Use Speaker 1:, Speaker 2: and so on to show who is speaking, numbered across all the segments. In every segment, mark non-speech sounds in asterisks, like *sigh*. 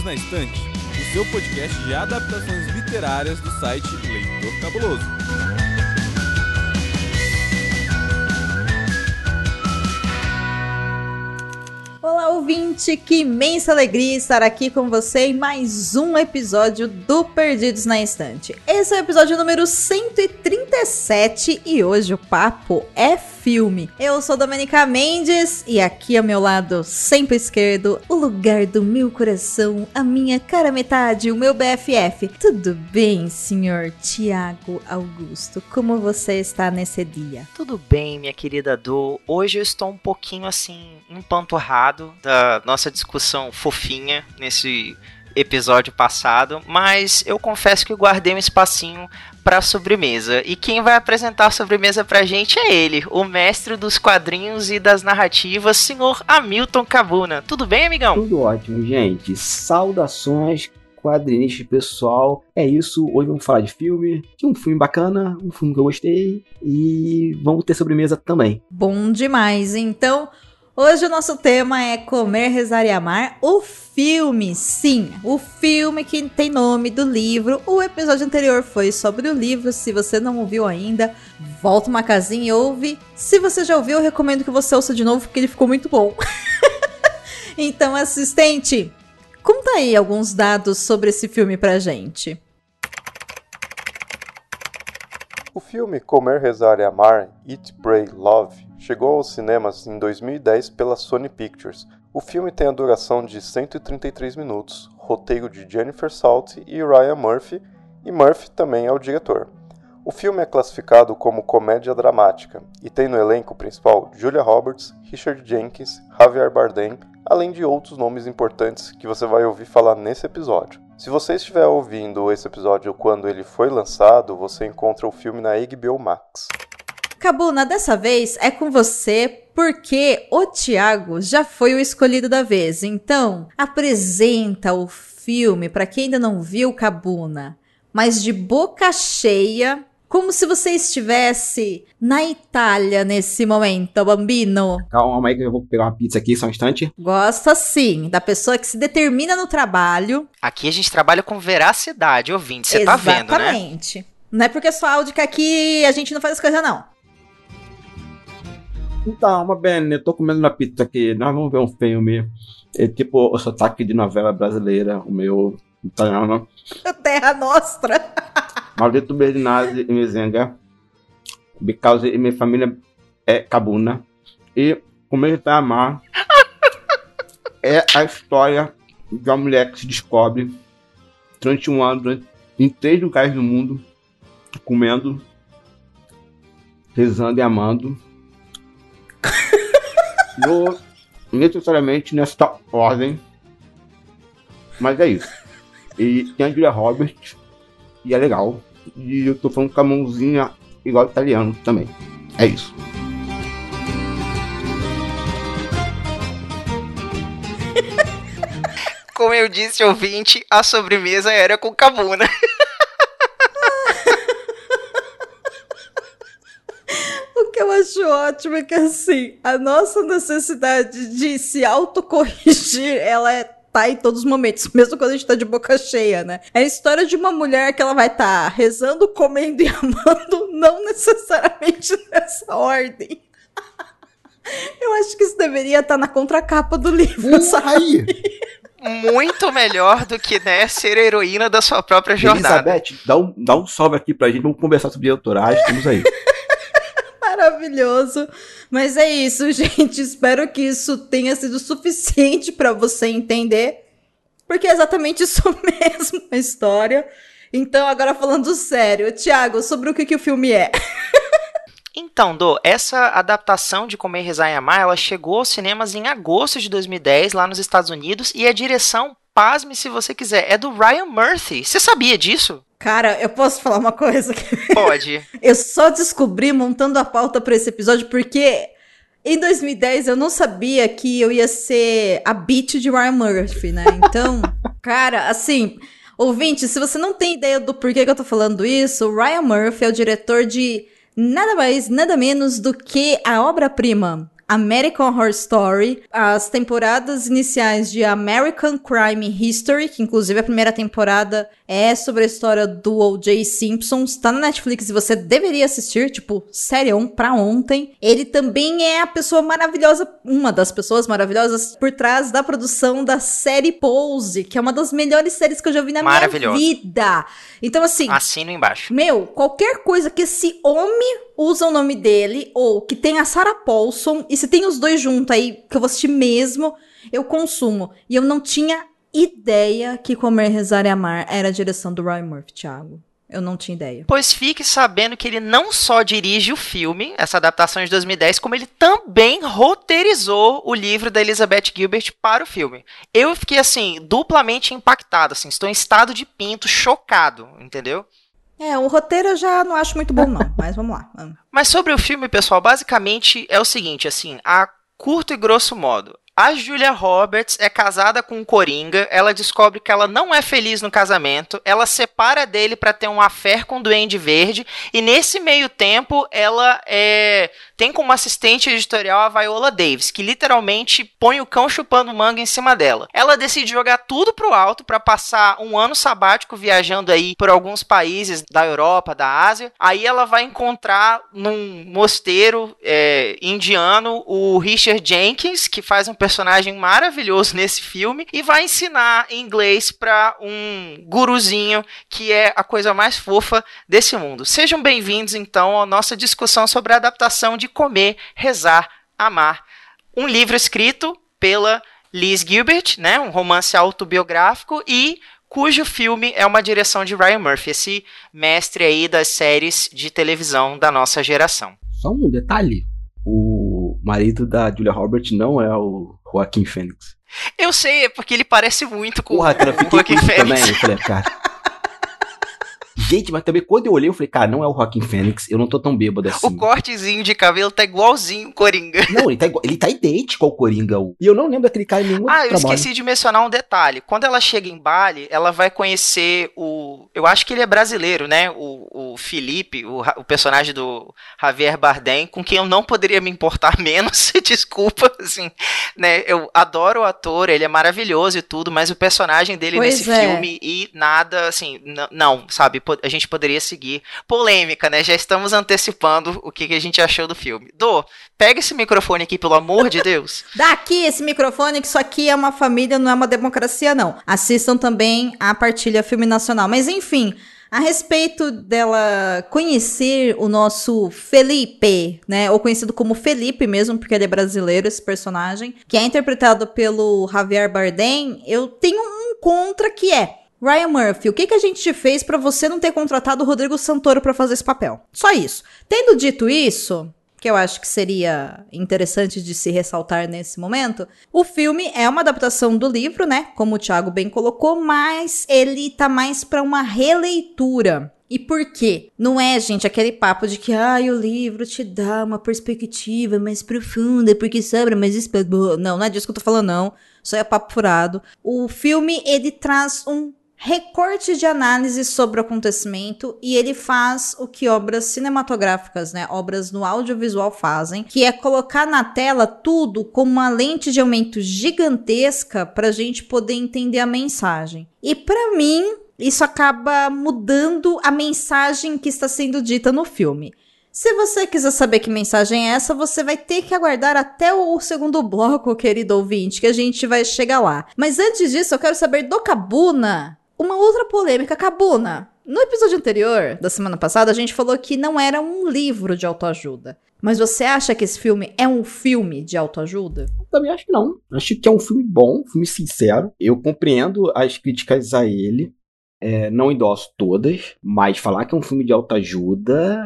Speaker 1: Perdidos na Estante, o seu podcast de adaptações literárias do site Leitor Cabuloso.
Speaker 2: Olá, ouvinte! Que imensa alegria estar aqui com você em mais um episódio do Perdidos na Estante. Esse é o episódio número 137 e hoje o papo é filme. Eu sou Domenica Mendes e aqui ao meu lado, sempre esquerdo, o lugar do meu coração, a minha cara metade, o meu BFF. Tudo bem, senhor Tiago Augusto? Como você está nesse dia?
Speaker 3: Tudo bem, minha querida Do. Hoje eu estou um pouquinho assim, empanturrado da nossa discussão fofinha nesse episódio passado, mas eu confesso que guardei um espacinho para sobremesa. E quem vai apresentar a sobremesa pra gente é ele, o mestre dos quadrinhos e das narrativas, senhor Hamilton Cabuna. Tudo bem, amigão?
Speaker 4: Tudo ótimo, gente. Saudações quadrinista pessoal. É isso, hoje vamos falar de filme, de um filme bacana, um filme que eu gostei e vamos ter sobremesa também.
Speaker 2: Bom demais. Então, Hoje o nosso tema é Comer, Rezar e Amar, o filme. Sim, o filme que tem nome do livro. O episódio anterior foi sobre o livro. Se você não ouviu ainda, volta uma casinha e ouve. Se você já ouviu, eu recomendo que você ouça de novo porque ele ficou muito bom. *laughs* então, assistente, conta aí alguns dados sobre esse filme pra gente.
Speaker 5: O filme Comer, Rezar e Amar, Eat, Pray, Love chegou aos cinemas em 2010 pela Sony Pictures. O filme tem a duração de 133 minutos, roteiro de Jennifer Salt e Ryan Murphy, e Murphy também é o diretor. O filme é classificado como comédia dramática e tem no elenco principal Julia Roberts, Richard Jenkins, Javier Bardem, além de outros nomes importantes que você vai ouvir falar nesse episódio. Se você estiver ouvindo esse episódio quando ele foi lançado, você encontra o filme na HBO Max.
Speaker 2: Cabuna, dessa vez é com você, porque o Tiago já foi o escolhido da vez. Então, apresenta o filme para quem ainda não viu Cabuna, mas de boca cheia, como se você estivesse na Itália nesse momento, bambino.
Speaker 4: Calma aí que eu vou pegar uma pizza aqui só um instante.
Speaker 2: Gosta sim, da pessoa que se determina no trabalho.
Speaker 3: Aqui a gente trabalha com veracidade, ouvinte, você tá vendo, né?
Speaker 2: Exatamente. Não é porque é só áudio que aqui a gente não faz as coisas, não.
Speaker 4: Então, uma bem, eu tô comendo uma pizza aqui, nós vamos ver um filme. É tipo o sotaque de novela brasileira, o meu italiano. *laughs*
Speaker 2: Terra Nostra.
Speaker 4: Maldito Bernardo e Mizenga. Because minha família é cabuna. E Comer para Amar *laughs* é a história de uma mulher que se descobre durante um ano, durante, em três lugares do mundo, comendo, rezando e amando *laughs* no, necessariamente nessa ordem. Mas é isso. E tem a Julia Roberts, e é legal. E eu tô falando com a mãozinha igual italiano também. É isso. *laughs*
Speaker 3: Como eu disse, ouvinte, a sobremesa era com cabuna. *laughs*
Speaker 2: eu acho ótimo é que assim, a nossa necessidade de se autocorrigir, ela é tá em todos os momentos, *laughs* mesmo quando a gente tá de boca cheia, né? É a história de uma mulher que ela vai estar tá rezando, comendo e *laughs* amando, não necessariamente nessa ordem. *laughs* Eu acho que isso deveria estar tá na contracapa do livro, uh, sabe?
Speaker 3: Muito melhor do que, né, ser heroína da sua própria jornada.
Speaker 4: Elizabeth, dá um, dá um salve aqui pra gente, vamos conversar sobre autorais, estamos aí.
Speaker 2: Maravilhoso. Mas é isso, *laughs* gente. Espero que isso tenha sido suficiente para você entender. Porque é exatamente isso *laughs* mesmo a história. Então, agora falando sério, Thiago, sobre o que, que o filme é. *laughs*
Speaker 3: Então, Do, essa adaptação de Comer, Rezar e Amar, ela chegou aos cinemas em agosto de 2010, lá nos Estados Unidos, e a direção, pasme se você quiser, é do Ryan Murphy. Você sabia disso?
Speaker 2: Cara, eu posso falar uma coisa? *laughs*
Speaker 3: Pode.
Speaker 2: eu só descobri montando a pauta para esse episódio porque em 2010 eu não sabia que eu ia ser a beat de Ryan Murphy, né? Então, *laughs* cara, assim, ouvinte, se você não tem ideia do porquê que eu tô falando isso, o Ryan Murphy é o diretor de nada mais, nada menos do que a obra-prima American Horror Story, as temporadas iniciais de American Crime History, que inclusive a primeira temporada é sobre a história do O.J. Simpson, está na Netflix e você deveria assistir, tipo, série on pra ontem. Ele também é a pessoa maravilhosa, uma das pessoas maravilhosas por trás da produção da série Pose, que é uma das melhores séries que eu já vi na minha vida. Então, assim.
Speaker 3: Assino embaixo.
Speaker 2: Meu, qualquer coisa que esse homem usa o nome dele, ou que tem a Sarah Paulson, e se tem os dois juntos aí, que eu vou assistir mesmo, eu consumo. E eu não tinha ideia que Comer, Rezar e Amar era a direção do Ryan Murphy, Thiago. Eu não tinha ideia.
Speaker 3: Pois fique sabendo que ele não só dirige o filme, essa adaptação de 2010, como ele também roteirizou o livro da Elizabeth Gilbert para o filme. Eu fiquei assim, duplamente impactado, assim, estou em estado de pinto, chocado, entendeu?
Speaker 2: É, o roteiro eu já não acho muito bom, não, *laughs* mas vamos lá.
Speaker 3: Mas sobre o filme, pessoal, basicamente é o seguinte, assim, a curto e grosso modo, a Julia Roberts é casada com um Coringa, ela descobre que ela não é feliz no casamento, ela separa dele para ter um affair com o Duende Verde, e nesse meio tempo ela é, tem como assistente editorial a Viola Davis, que literalmente põe o cão chupando manga em cima dela. Ela decide jogar tudo pro alto para passar um ano sabático viajando aí por alguns países da Europa, da Ásia. Aí ela vai encontrar num mosteiro é, indiano o Richard Jenkins, que faz um personagem maravilhoso nesse filme e vai ensinar inglês para um guruzinho que é a coisa mais fofa desse mundo. Sejam bem-vindos então à nossa discussão sobre a adaptação de Comer, Rezar, Amar, um livro escrito pela Liz Gilbert, né, um romance autobiográfico e cujo filme é uma direção de Ryan Murphy, esse mestre aí das séries de televisão da nossa geração.
Speaker 6: Só um detalhe, o marido da Julia Roberts não é o Joaquim Fênix.
Speaker 3: Eu sei, é porque ele parece muito com
Speaker 6: Porra, cara,
Speaker 3: o Joaquim Fênix.
Speaker 6: Também, eu falei, cara. Gente, mas também quando eu olhei, eu falei, cara, não é o Joaquim Fênix, eu não tô tão bêbado assim.
Speaker 3: O cortezinho de cabelo tá igualzinho o Coringa.
Speaker 6: Não, ele tá, igual, ele tá idêntico ao Coringa. E eu não lembro daquele cara em nenhum
Speaker 3: Ah, eu
Speaker 6: trabalho.
Speaker 3: esqueci de mencionar um detalhe. Quando ela chega em Bali, ela vai conhecer o. Eu acho que ele é brasileiro, né? O, o Felipe, o, o personagem do Javier Bardem, com quem eu não poderia me importar *laughs* menos. *laughs* Desculpa, assim. Né? Eu adoro o ator, ele é maravilhoso e tudo, mas o personagem dele
Speaker 2: Pois
Speaker 3: nesse
Speaker 2: é.
Speaker 3: filme e nada, assim, não, sabe? A gente poderia seguir. Polêmica, né? Já estamos antecipando o que, que a gente achou do filme. Dô, pega esse microfone aqui, pelo amor de Deus. *laughs*
Speaker 2: Daqui esse microfone, que isso aqui é uma família, não é uma democracia, não. Assistam também a partilha Filme Nacional. Mas enfim, a respeito dela conhecer o nosso Felipe, né? Ou conhecido como Felipe mesmo, porque ele é brasileiro, esse personagem, que é interpretado pelo Javier Bardem, eu tenho um contra que é. Ryan Murphy, o que, que a gente te fez pra você não ter contratado o Rodrigo Santoro pra fazer esse papel? Só isso. Tendo dito isso, que eu acho que seria interessante de se ressaltar nesse momento. O filme é uma adaptação do livro, né? Como o Thiago bem colocou, mas ele tá mais pra uma releitura. E por quê? Não é, gente, aquele papo de que ah, o livro te dá uma perspectiva mais profunda, porque sobra mais espaço. Não, não é disso que eu tô falando, não. Isso é papo furado. O filme, ele traz um recorte de análise sobre o acontecimento e ele faz o que obras cinematográficas, né, obras no audiovisual fazem, que é colocar na tela tudo com uma lente de aumento gigantesca para a gente poder entender a mensagem. E para mim, isso acaba mudando a mensagem que está sendo dita no filme. Se você quiser saber que mensagem é essa, você vai ter que aguardar até o segundo bloco, querido ouvinte, que a gente vai chegar lá. Mas antes disso, eu quero saber do Cabuna uma outra polêmica. Cabuna, no episódio anterior, da semana passada, a gente falou que não era um livro de autoajuda. Mas você acha que esse filme é um filme de autoajuda?
Speaker 6: Também acho que não. Acho que é um filme bom, um filme sincero. Eu compreendo as críticas a ele. É, não endosso todas, mas falar que é um filme de autoajuda,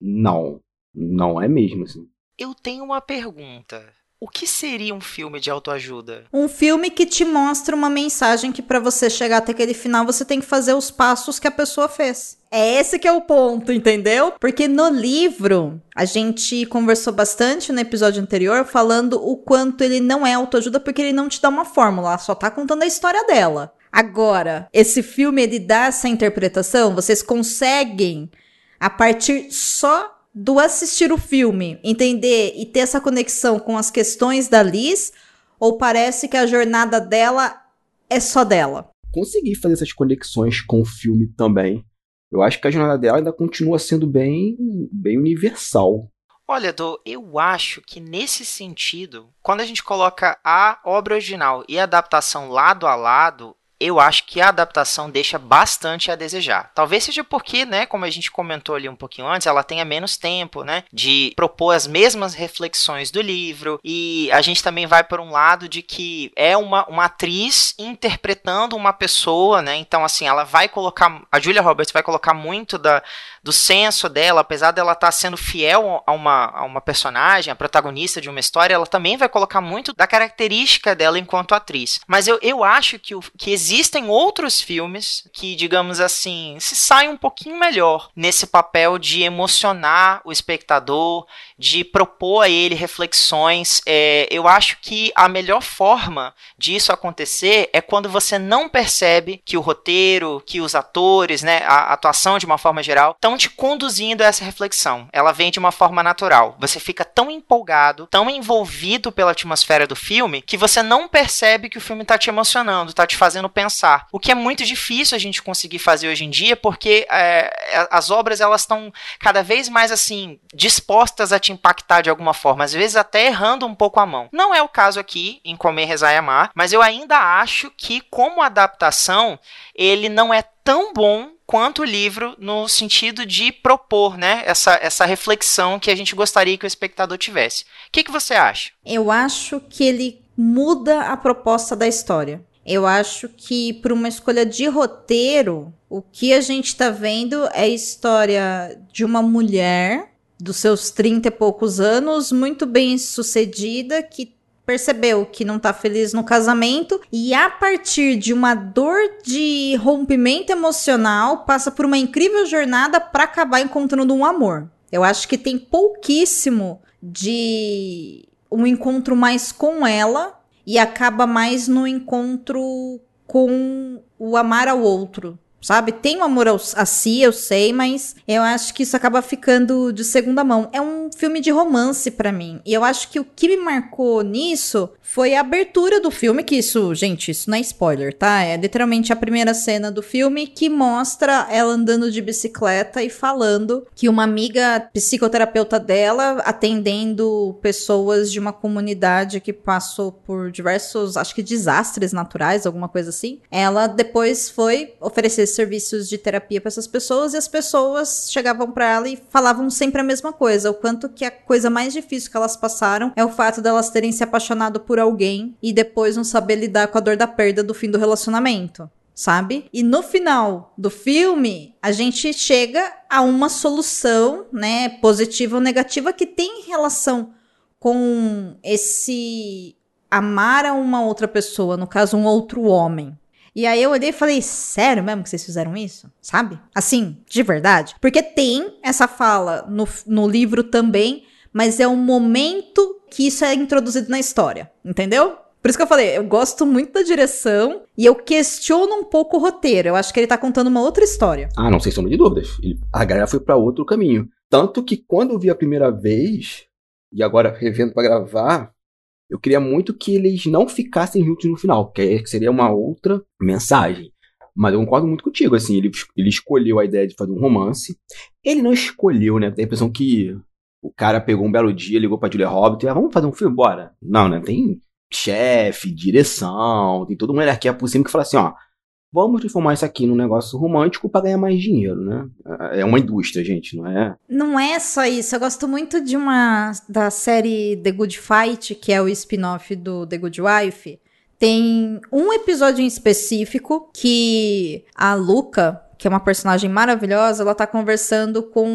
Speaker 6: não. Não é mesmo, assim.
Speaker 3: Eu tenho uma pergunta. O que seria um filme de autoajuda?
Speaker 2: Um filme que te mostra uma mensagem que para você chegar até aquele final você tem que fazer os passos que a pessoa fez. É esse que é o ponto, entendeu? Porque no livro a gente conversou bastante no episódio anterior falando o quanto ele não é autoajuda porque ele não te dá uma fórmula, só tá contando a história dela. Agora, esse filme ele dá essa interpretação, vocês conseguem a partir só do assistir o filme, entender e ter essa conexão com as questões da Liz, ou parece que a jornada dela é só dela?
Speaker 6: Consegui fazer essas conexões com o filme também. Eu acho que a jornada dela ainda continua sendo bem, bem universal.
Speaker 3: Olha, Dô, eu acho que nesse sentido, quando a gente coloca a obra original e a adaptação lado a lado, eu acho que a adaptação deixa bastante a desejar. Talvez seja porque, né, como a gente comentou ali um pouquinho antes, ela tenha menos tempo, né, de propor as mesmas reflexões do livro e a gente também vai por um lado de que é uma, uma atriz interpretando uma pessoa, né, então assim, ela vai colocar, a Julia Roberts vai colocar muito da, do senso dela, apesar dela estar tá sendo fiel a uma, a uma personagem, a protagonista de uma história, ela também vai colocar muito da característica dela enquanto atriz. Mas eu, eu acho que, o, que existem outros filmes que, digamos assim, se saem um pouquinho melhor nesse papel de emocionar o espectador, de propor a ele reflexões. É, eu acho que a melhor forma disso acontecer é quando você não percebe que o roteiro, que os atores, né, a atuação de uma forma geral, estão te conduzindo a essa reflexão. Ela vem de uma forma natural. Você fica tão empolgado, tão envolvido pela atmosfera do filme, que você não percebe que o filme está te emocionando, está te fazendo pensar. O que é muito difícil a gente conseguir fazer hoje em dia, porque é, as obras elas estão cada vez mais assim dispostas a te impactar de alguma forma, às vezes até errando um pouco a mão. Não é o caso aqui em Comer, Rezar e Amar, mas eu ainda acho que como adaptação ele não é tão bom quanto o livro no sentido de propor né, essa, essa reflexão que a gente gostaria que o espectador tivesse. O que, que você acha?
Speaker 2: Eu acho que ele muda a proposta da história. Eu acho que, por uma escolha de roteiro, o que a gente está vendo é a história de uma mulher dos seus 30 e poucos anos, muito bem sucedida, que percebeu que não tá feliz no casamento e a partir de uma dor de rompimento emocional passa por uma incrível jornada para acabar encontrando um amor. Eu acho que tem pouquíssimo de um encontro mais com ela e acaba mais no encontro com o amar ao outro, sabe? Tem um amor a si, eu sei, mas eu acho que isso acaba ficando de segunda mão. É um filme de romance para mim. E eu acho que o que me marcou nisso foi a abertura do filme, que isso, gente, isso não é spoiler, tá? É literalmente a primeira cena do filme que mostra ela andando de bicicleta e falando que uma amiga psicoterapeuta dela, atendendo pessoas de uma comunidade que passou por diversos, acho que desastres naturais, alguma coisa assim, ela depois foi oferecer serviços de terapia para essas pessoas e as pessoas chegavam para ela e falavam sempre a mesma coisa, o quanto que a coisa mais difícil que elas passaram é o fato delas terem se apaixonado por alguém e depois não saber lidar com a dor da perda do fim do relacionamento sabe? E no final do filme, a gente chega a uma solução, né, positiva ou negativa que tem relação com esse amar a uma outra pessoa, no caso um outro homem. E aí eu olhei e falei, sério mesmo que vocês fizeram isso? Sabe? Assim, de verdade? Porque tem essa fala no, no livro também, mas é um momento que isso é introduzido na história, entendeu? Por isso que eu falei, eu gosto muito da direção e eu questiono um pouco o roteiro. Eu acho que ele tá contando uma outra história.
Speaker 6: Ah, não, sem sombra de dúvidas. A galera foi para outro caminho. Tanto que quando eu vi a primeira vez, e agora revendo para gravar, eu queria muito que eles não ficassem juntos no final, que seria uma outra mensagem. Mas eu concordo muito contigo, assim, ele, ele escolheu a ideia de fazer um romance. Ele não escolheu, né? Tem a impressão que o cara pegou um belo dia, ligou pra Julia Roberts e ah, vamos fazer um filme, bora. Não, né? Tem chefe, direção, tem toda uma hierarquia por cima que fala assim, ó, vamos transformar isso aqui num negócio romântico para ganhar mais dinheiro, né? É uma indústria, gente, não é?
Speaker 2: Não é só isso. Eu gosto muito de uma da série The Good Fight, que é o spin-off do The Good Wife. Tem um episódio em específico que a Luca, que é uma personagem maravilhosa, ela tá conversando com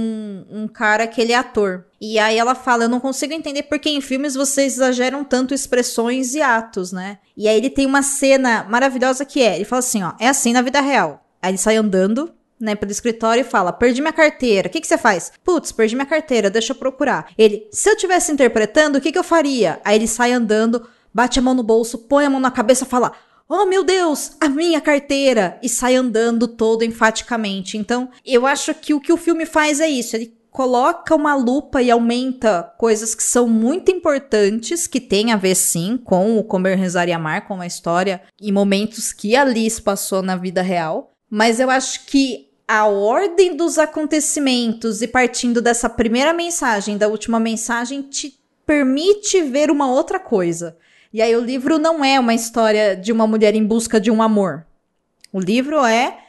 Speaker 2: um cara que ele é ator. E aí ela fala: Eu não consigo entender porque em filmes vocês exageram tanto expressões e atos, né? E aí ele tem uma cena maravilhosa que é: ele fala assim, ó, é assim na vida real. Aí ele sai andando, né, pelo escritório e fala: Perdi minha carteira. O que, que você faz? Putz, perdi minha carteira, deixa eu procurar. Ele, se eu tivesse interpretando, o que, que eu faria? Aí ele sai andando, bate a mão no bolso, põe a mão na cabeça e fala: Oh meu Deus, a minha carteira! E sai andando todo enfaticamente. Então, eu acho que o que o filme faz é isso. Ele coloca uma lupa e aumenta coisas que são muito importantes, que tem a ver sim com o Comer, Rezar e Amar, com a história e momentos que a Liz passou na vida real. Mas eu acho que a ordem dos acontecimentos e partindo dessa primeira mensagem, da última mensagem, te permite ver uma outra coisa. E aí o livro não é uma história de uma mulher em busca de um amor. O livro é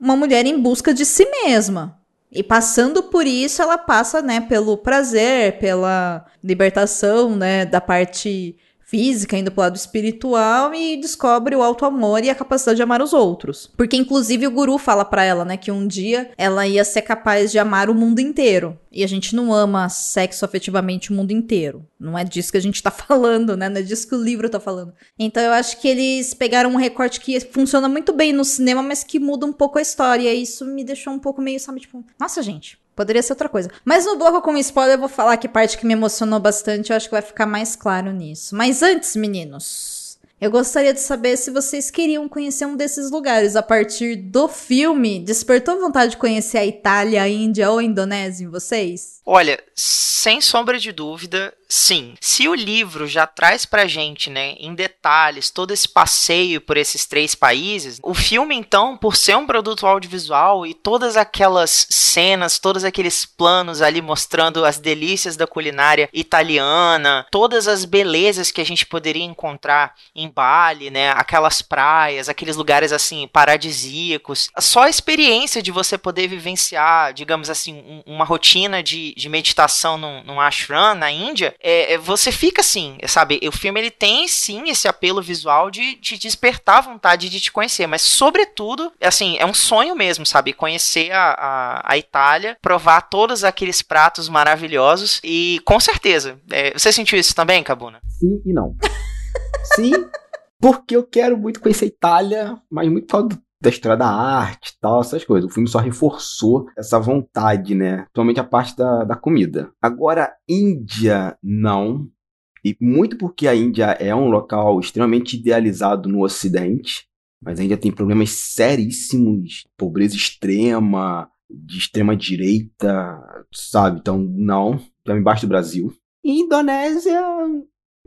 Speaker 2: uma mulher em busca de si mesma. E passando por isso, ela passa, né, pelo prazer, pela libertação, né, da parte física, indo pro lado espiritual e descobre o alto amor e a capacidade de amar os outros. Porque inclusive o guru fala para ela, né, que um dia ela ia ser capaz de amar o mundo inteiro. E a gente não ama sexo afetivamente o mundo inteiro. Não é disso que a gente tá *laughs* falando, né? Não é disso que o livro tá falando. Então eu acho que eles pegaram um recorte que funciona muito bem no cinema, mas que muda um pouco a história. E isso me deixou um pouco meio, sabe, tipo, nossa, gente, Poderia ser outra coisa. Mas no bloco com spoiler eu vou falar que parte que me emocionou bastante, eu acho que vai ficar mais claro nisso. Mas antes, meninos, eu gostaria de saber se vocês queriam conhecer um desses lugares a partir do filme. Despertou vontade de conhecer a Itália, a Índia ou a Indonésia em vocês?
Speaker 3: Olha, sem sombra de dúvida, sim. Se o livro já traz pra gente, né, em detalhes, todo esse passeio por esses três países, o filme, então, por ser um produto audiovisual e todas aquelas cenas, todos aqueles planos ali mostrando as delícias da culinária italiana, todas as belezas que a gente poderia encontrar em Bali, né, aquelas praias, aqueles lugares assim paradisíacos, só a experiência de você poder vivenciar, digamos assim, um, uma rotina de de meditação num, num ashram na Índia, é, é, você fica assim, sabe? O filme ele tem sim esse apelo visual de, de despertar a vontade de te conhecer, mas sobretudo, assim, é um sonho mesmo, sabe? Conhecer a, a, a Itália, provar todos aqueles pratos maravilhosos e com certeza. É, você sentiu isso também, Cabuna?
Speaker 4: Sim e não. *laughs* sim, porque eu quero muito conhecer a Itália, mas muito por causa do da história da arte tal, essas coisas. O filme só reforçou essa vontade, né? Principalmente a parte da, da comida. Agora, Índia, não. E muito porque a Índia é um local extremamente idealizado no Ocidente, mas a Índia tem problemas seríssimos, pobreza extrema, de extrema direita, sabe? Então, não, já embaixo do Brasil. E Indonésia,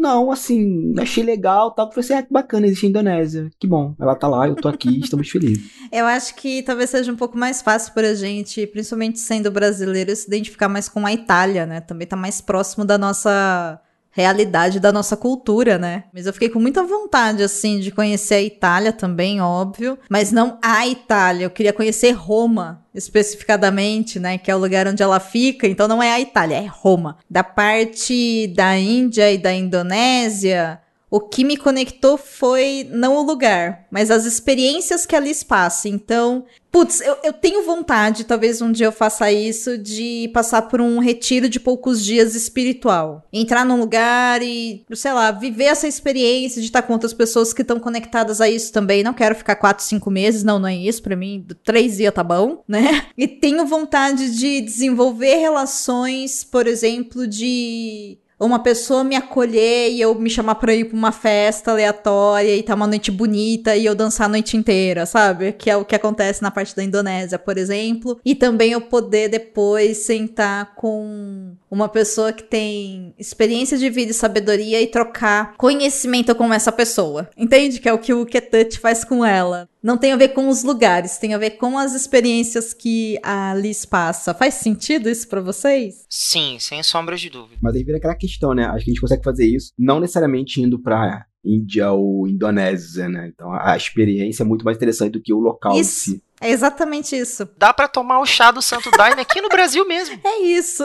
Speaker 4: não, assim, achei legal, tal. Falei assim, ah, que bacana, existe a Indonésia. Que bom, ela tá lá, eu tô aqui, estamos felizes. *laughs*
Speaker 2: Eu acho que talvez seja um pouco mais fácil pra gente, principalmente sendo brasileiro, se identificar mais com a Itália, né? Também tá mais próximo da nossa realidade da nossa cultura, né? Mas eu fiquei com muita vontade, assim, de conhecer a Itália também, óbvio. Mas não a Itália, eu queria conhecer Roma, especificadamente, né? Que é o lugar onde ela fica. Então não é a Itália, é Roma. Da parte da Índia e da Indonésia, o que me conectou foi não o lugar, mas as experiências que ali passa. Então, putz, eu, eu tenho vontade, talvez um dia eu faça isso, de passar por um retiro de poucos dias espiritual. Entrar num lugar e, sei lá, viver essa experiência de estar com outras pessoas que estão conectadas a isso também. Não quero ficar quatro, cinco meses, não, não é isso. Pra mim, três dias tá bom, né? E tenho vontade de desenvolver relações, por exemplo, de uma pessoa me acolher e eu me chamar pra ir pra uma festa aleatória e tá uma noite bonita e eu dançar a noite inteira, sabe? Que é o que acontece na parte da Indonésia, por exemplo. E também eu poder depois sentar com uma pessoa que tem experiência de vida e sabedoria e trocar conhecimento com essa pessoa. Entende? Que é o que o Ketut faz com ela. Não tem a ver com os lugares, tem a ver com as experiências que a Liz passa. Faz sentido isso para vocês?
Speaker 3: Sim, sem sombras de dúvida.
Speaker 4: Mas aí vira aquela questão, né? Acho que a gente consegue fazer isso, não necessariamente indo pra Índia ou Indonésia, né? Então a experiência é muito mais interessante do que o local
Speaker 2: isso. em si. É exatamente isso.
Speaker 3: Dá para tomar o chá do Santo Daime aqui no Brasil mesmo. *laughs*
Speaker 2: É isso.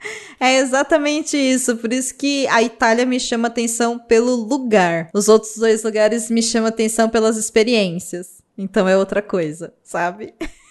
Speaker 2: *laughs* É exatamente isso. Por isso que a Itália me chama atenção pelo lugar. Os outros dois lugares me chamam atenção pelas experiências. Então é outra coisa, sabe? *laughs*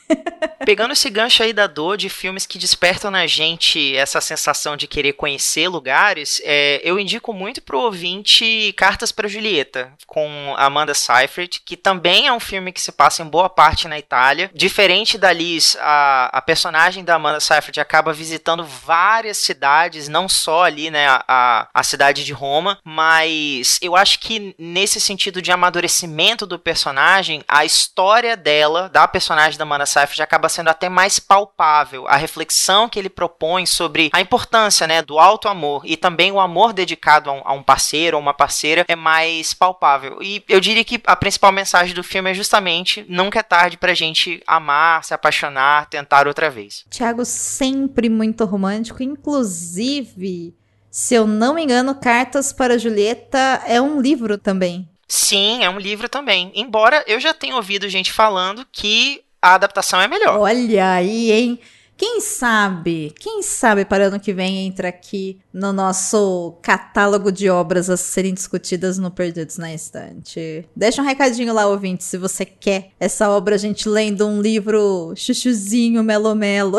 Speaker 3: Pegando esse gancho aí da dor de filmes que despertam na gente essa sensação de querer conhecer lugares, é, eu indico muito pro ouvinte Cartas para Julieta, com Amanda Seyfried, que também é um filme que se passa em boa parte na Itália. Diferente da Liz, a, a personagem da Amanda Seyfried acaba visitando várias cidades, não só ali, né, a, a cidade de Roma, mas eu acho que nesse sentido de amadurecimento do personagem, a história dela, da personagem da Amanda Seyfried, Safdie acaba sendo até mais palpável. A reflexão que ele propõe sobre a importância, né, do alto amor e também o amor dedicado a um, a um parceiro ou uma parceira é mais palpável. E eu diria que a principal mensagem do filme é justamente nunca é tarde pra gente amar, se apaixonar, tentar outra vez.
Speaker 2: Tiago sempre muito romântico, inclusive, se eu não me engano, Cartas para Julieta é um livro também.
Speaker 3: Sim, é um livro também. Embora eu já tenha ouvido gente falando que a adaptação é melhor.
Speaker 2: Olha aí, hein? Quem sabe, quem sabe para ano que vem entra aqui no nosso catálogo de obras a serem discutidas no Perdidos na Estante. Deixa um recadinho lá, ouvinte, se você quer essa obra, a gente lendo um livro chuchuzinho, melo-melo.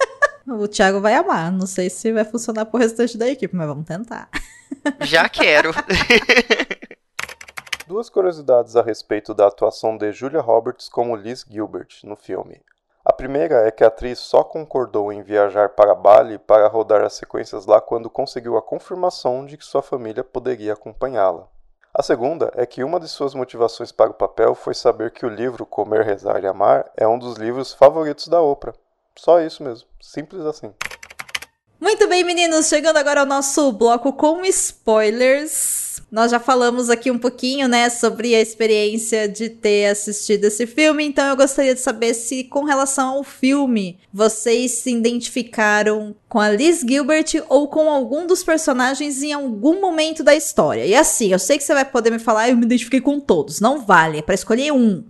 Speaker 2: *laughs* o Thiago vai amar. Não sei se vai funcionar pro restante da equipe, mas vamos tentar.
Speaker 3: Já quero. *laughs*
Speaker 5: Duas curiosidades a respeito da atuação de Julia Roberts como Liz Gilbert no filme. A primeira é que a atriz só concordou em viajar para Bali para rodar as sequências lá quando conseguiu a confirmação de que sua família poderia acompanhá-la. A segunda é que uma de suas motivações para o papel foi saber que o livro Comer, Rezar e Amar é um dos livros favoritos da Oprah. Só isso mesmo, simples assim.
Speaker 2: Muito bem, meninos, chegando agora ao nosso bloco com spoilers. Nós já falamos aqui um pouquinho, né, sobre a experiência de ter assistido esse filme, então eu gostaria de saber se, com relação ao filme, vocês se identificaram com a Liz Gilbert ou com algum dos personagens em algum momento da história. E assim, eu sei que você vai poder me falar, eu me identifiquei com todos. Não vale, é pra escolher um.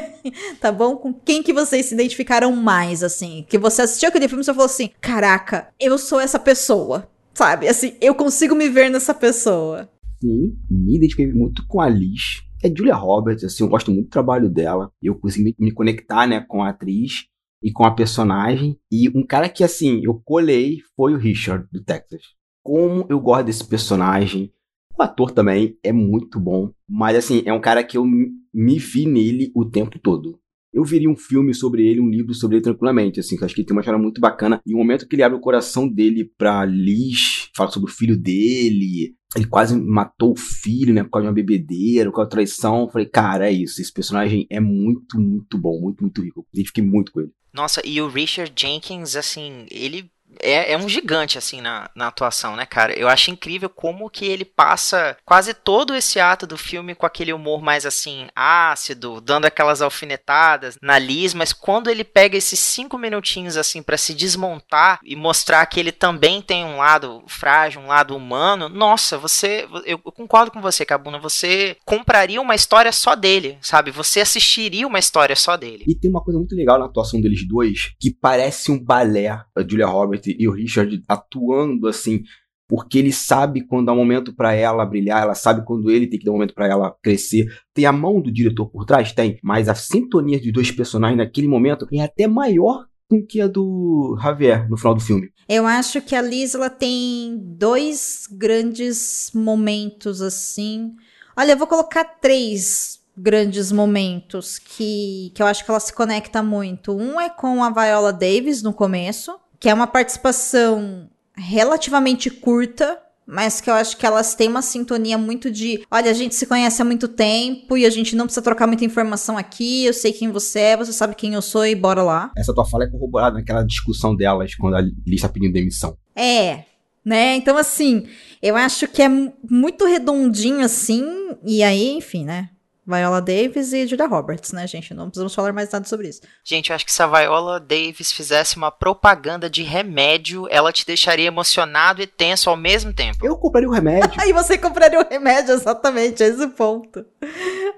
Speaker 2: *laughs* tá bom? Com quem que vocês se identificaram mais, assim? Que você assistiu aquele filme e você falou assim: caraca, eu sou essa pessoa. Sabe? Assim, eu consigo me ver nessa pessoa.
Speaker 4: Sim, me identifiquei muito com a Liz. É Julia Roberts, assim, eu gosto muito do trabalho dela. Eu consegui me conectar, né, com a atriz e com a personagem. E um cara que, assim, eu colei foi o Richard, do Texas. Como eu gosto desse personagem. O ator também é muito bom. Mas, assim, é um cara que eu me vi nele o tempo todo. Eu viria um filme sobre ele, um livro sobre ele tranquilamente, assim, que acho que ele tem uma história muito bacana. E o momento que ele abre o coração dele pra Liz, fala sobre o filho dele, ele quase matou o filho, né, por causa de uma bebedeira, por causa de traição. Eu falei, cara, é isso, esse personagem é muito, muito bom, muito, muito rico. Eu fiquei muito com ele.
Speaker 3: Nossa, e o Richard Jenkins, assim, ele é, é um gigante, assim, na, na atuação, né, cara? Eu acho incrível como que ele passa quase todo esse ato do filme com aquele humor mais, assim, ácido, dando aquelas alfinetadas na Liz, mas quando ele pega esses cinco minutinhos, assim, para se desmontar e mostrar que ele também tem um lado frágil, um lado humano, nossa, você. Eu, eu concordo com você, Cabuna, você compraria uma história só dele, sabe? Você assistiria uma história só dele.
Speaker 4: E tem uma coisa muito legal na atuação deles dois, que parece um balé, a Julia Roberts e o Richard atuando assim, porque ele sabe quando há um momento para ela brilhar, ela sabe quando ele tem que dar um momento para ela crescer. Tem a mão do diretor por trás? Tem, mas a sintonia de dois personagens naquele momento é até maior do que a do Javier no final do filme.
Speaker 2: Eu acho que a Liz ela tem dois grandes momentos assim. Olha, eu vou colocar três grandes momentos que, que eu acho que ela se conecta muito. Um é com a Viola Davis no começo, que é uma participação relativamente curta, mas que eu acho que elas têm uma sintonia muito de, olha, a gente se conhece há muito tempo e a gente não precisa trocar muita informação aqui, eu sei quem você é, você sabe quem eu sou e bora lá.
Speaker 4: Essa tua fala é corroborada naquela discussão delas quando a Liz está pedindo demissão.
Speaker 2: É, né? Então, assim, eu acho que é muito redondinho assim, e aí, enfim, né? Viola Davis e Julia Roberts, né, gente? Não precisamos falar mais nada sobre isso.
Speaker 3: Gente, eu acho que se a Viola Davis fizesse uma propaganda de remédio, ela te deixaria emocionado e tenso ao mesmo tempo.
Speaker 4: Eu compraria o remédio. *laughs*
Speaker 2: e você compraria o remédio, exatamente, esse ponto.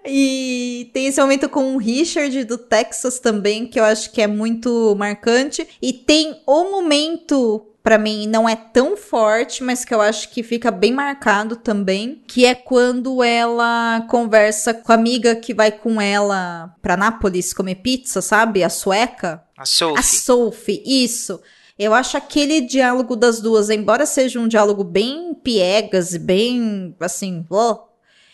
Speaker 2: E tem esse momento com o Richard do Texas também, que eu acho que é muito marcante. E tem o momento para mim não é tão forte, mas que eu acho que fica bem marcado também, que é quando ela conversa com a amiga que vai com ela para Nápoles comer pizza, sabe? A sueca.
Speaker 3: A Sophie.
Speaker 2: A Sophie, isso. Eu acho aquele diálogo das duas, embora seja um diálogo bem piegas e bem assim, oh,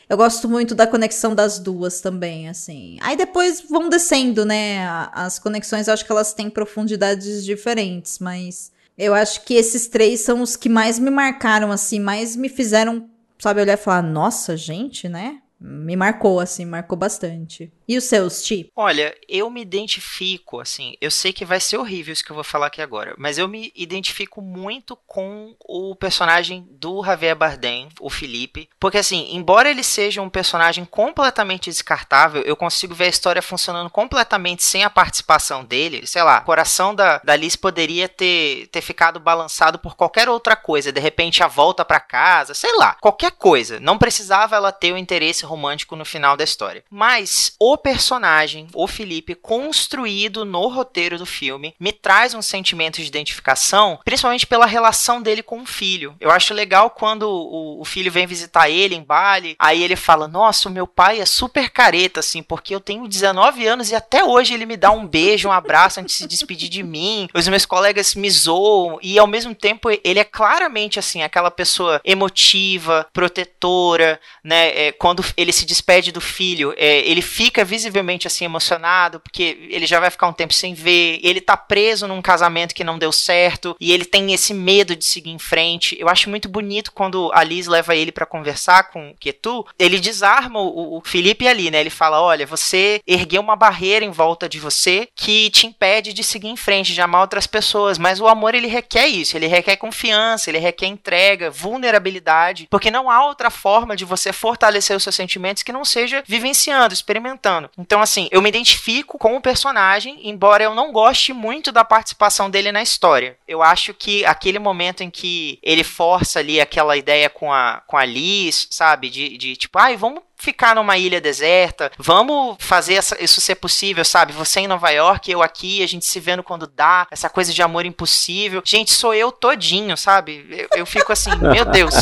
Speaker 2: eu gosto muito da conexão das duas também, assim. Aí depois vão descendo, né? As conexões, eu acho que elas têm profundidades diferentes, mas eu acho que esses três são os que mais me marcaram, assim, mais me fizeram, sabe, olhar e falar, nossa, gente, né? Me marcou, assim, marcou bastante. E os seus, Ti?
Speaker 3: Olha, eu me identifico, assim, eu sei que vai ser horrível isso que eu vou falar aqui agora, mas eu me identifico muito com o personagem do Javier Bardem, o Felipe, porque assim, embora ele seja um personagem completamente descartável, eu consigo ver a história funcionando completamente sem a participação dele, sei lá, o coração da, da Liz poderia ter, ter ficado balançado por qualquer outra coisa, de repente a volta para casa, sei lá, qualquer coisa, não precisava ela ter o interesse romântico no final da história. Mas o personagem, o Felipe, construído no roteiro do filme, me traz um sentimento de identificação, principalmente pela relação dele com o filho. Eu acho legal quando o, o filho vem visitar ele em Bali, aí ele fala: Nossa, o meu pai é super careta, assim, porque eu tenho 19 anos e até hoje ele me dá um beijo, um abraço antes de se despedir de mim. Os meus colegas me zoam, e ao mesmo tempo ele é claramente, assim, aquela pessoa emotiva, protetora, né? É, quando ele se despede do filho, é, ele fica visivelmente assim emocionado, porque ele já vai ficar um tempo sem ver, ele tá preso num casamento que não deu certo, e ele tem esse medo de seguir em frente. Eu acho muito bonito quando a Liz leva ele para conversar com o Ketu, ele desarma o, o Felipe ali, né? Ele fala: olha, você ergueu uma barreira em volta de você que te impede de seguir em frente, de amar outras pessoas, mas o amor ele requer isso, ele requer confiança, ele requer entrega, vulnerabilidade, porque não há outra forma de você fortalecer os seus sentimentos que não seja vivenciando, experimentando. Então, assim, eu me identifico com o personagem, embora eu não goste muito da participação dele na história. Eu acho que aquele momento em que ele força ali aquela ideia com a, com a Liz, sabe? De, de tipo, ai, vamos ficar numa ilha deserta, vamos fazer essa, isso ser possível, sabe? Você em Nova York, eu aqui, a gente se vendo quando dá, essa coisa de amor impossível. Gente, sou eu todinho, sabe? Eu, eu fico assim, *laughs* meu Deus.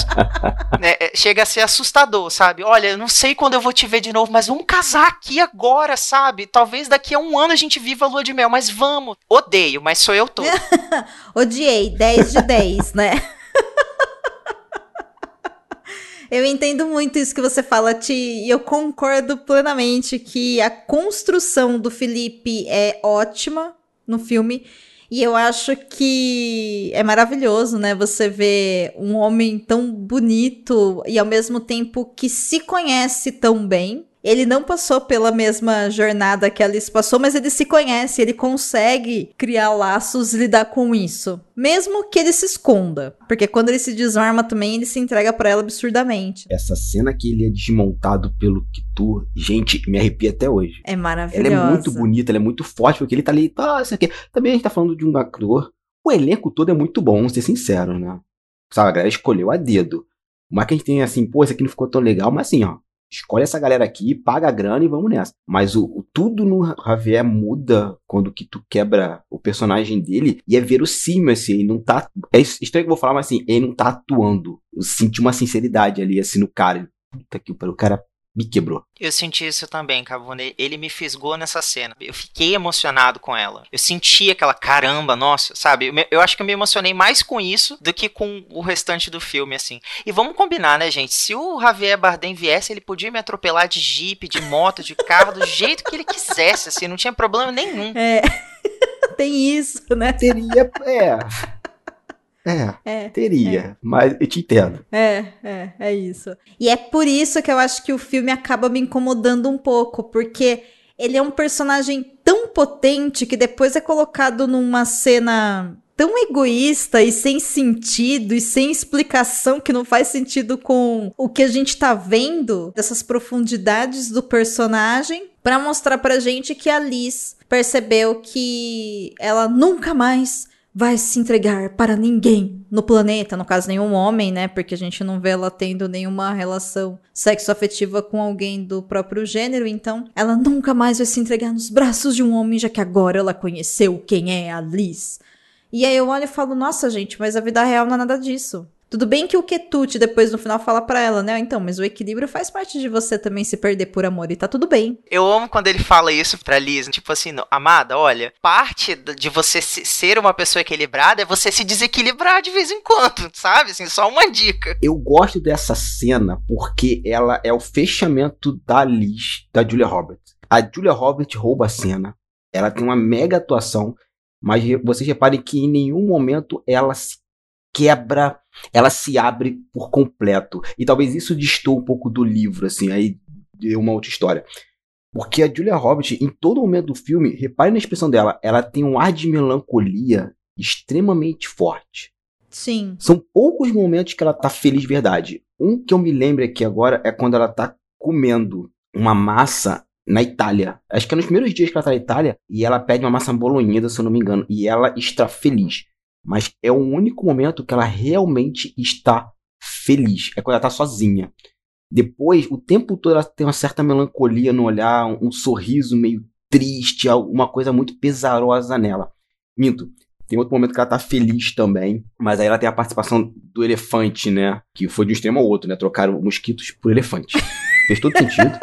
Speaker 3: É, é, chega a ser assustador, sabe? Olha, eu não sei quando eu vou te ver de novo, mas vamos casar aqui agora, sabe? Talvez daqui a um ano a gente viva a lua de mel, mas vamos. Odeio, mas sou eu todo. *laughs*
Speaker 2: Odiei, 10 de 10, né? *laughs* Eu entendo muito isso que você fala, Ti, e eu concordo plenamente que a construção do Felipe é ótima no filme. E eu acho que é maravilhoso, né? Você ver um homem tão bonito e ao mesmo tempo que se conhece tão bem. Ele não passou pela mesma jornada que a Alice passou, mas ele se conhece, ele consegue criar laços e lidar com isso. Mesmo que ele se esconda. Porque quando ele se desarma também, ele se entrega para ela absurdamente.
Speaker 4: Essa cena que ele é desmontado pelo Kitu, gente, me arrepia até hoje.
Speaker 2: É maravilhosa.
Speaker 4: Ela é muito bonita, ela é muito forte, porque ele tá ali, ah, isso aqui. Também a gente tá falando de um ator. O elenco todo é muito bom, vamos ser sinceros, né? Sabe, a galera escolheu a dedo. Mas que a gente tem assim, pô, isso aqui não ficou tão legal, mas assim, ó, escolhe essa galera aqui, paga a grana e vamos nessa. Mas o, o tudo no Javier muda quando que tu quebra o personagem dele e é verossímil, assim, ele não tá. É estranho que eu vou falar, mas assim, ele não tá atuando. Eu senti uma sinceridade ali, assim, no cara. Puta que o cara me quebrou.
Speaker 3: Eu senti isso também, Cavone. Ele me fisgou nessa cena. Eu fiquei emocionado com ela. Eu senti aquela caramba, nossa, sabe? Eu, eu, acho que eu me emocionei mais com isso do que com o restante do filme, assim. E vamos combinar, né, gente? Se o Javier Bardem viesse, ele podia me atropelar de jipe, de moto, de carro, do jeito que ele quisesse, assim, não tinha problema nenhum.
Speaker 2: É. *laughs* Tem isso, né?
Speaker 4: Teria, é. É, é teria, é. mas eu te entendo.
Speaker 2: É, é, é isso. E é por isso que eu acho que o filme acaba me incomodando um pouco, porque ele é um personagem tão potente que depois é colocado numa cena tão egoísta e sem sentido e sem explicação que não faz sentido com o que a gente tá vendo dessas profundidades do personagem para mostrar pra gente que a Liz percebeu que ela nunca mais vai se entregar para ninguém no planeta, no caso nenhum homem, né? Porque a gente não vê ela tendo nenhuma relação sexoafetiva com alguém do próprio gênero, então ela nunca mais vai se entregar nos braços de um homem, já que agora ela conheceu quem é a Liz. E aí eu olho e falo, nossa, gente, mas a vida real não é nada disso. Tudo bem que o Ketute depois no final fala para ela, né? Então, mas o equilíbrio faz parte de você também se perder por amor e tá tudo bem.
Speaker 3: Eu amo quando ele fala isso pra Liz, tipo assim, amada, olha, parte de você ser uma pessoa equilibrada é você se desequilibrar de vez em quando, *laughs* sabe? Assim, só uma dica.
Speaker 4: Eu gosto dessa cena porque ela é o fechamento da Liz, da Julia Roberts. A Julia Roberts rouba a cena. Ela tem uma mega atuação, mas vocês reparem que em nenhum momento ela se quebra, ela se abre por completo. E talvez isso distou um pouco do livro, assim, aí deu uma outra história. Porque a Julia Roberts, em todo momento do filme, repare na expressão dela, ela tem um ar de melancolia extremamente forte.
Speaker 2: Sim.
Speaker 4: São poucos momentos que ela tá feliz de verdade. Um que eu me lembro aqui agora é quando ela tá comendo uma massa na Itália. Acho que é nos primeiros dias que ela tá na Itália e ela pede uma massa bolonhesa, se eu não me engano, e ela está feliz. Mas é o único momento que ela realmente está feliz. É quando ela tá sozinha. Depois, o tempo todo ela tem uma certa melancolia no olhar, um, um sorriso meio triste, uma coisa muito pesarosa nela. Minto. Tem outro momento que ela tá feliz também, mas aí ela tem a participação do elefante, né? Que foi de um extremo ao outro, né? Trocaram mosquitos por elefante. *laughs* Fez todo sentido.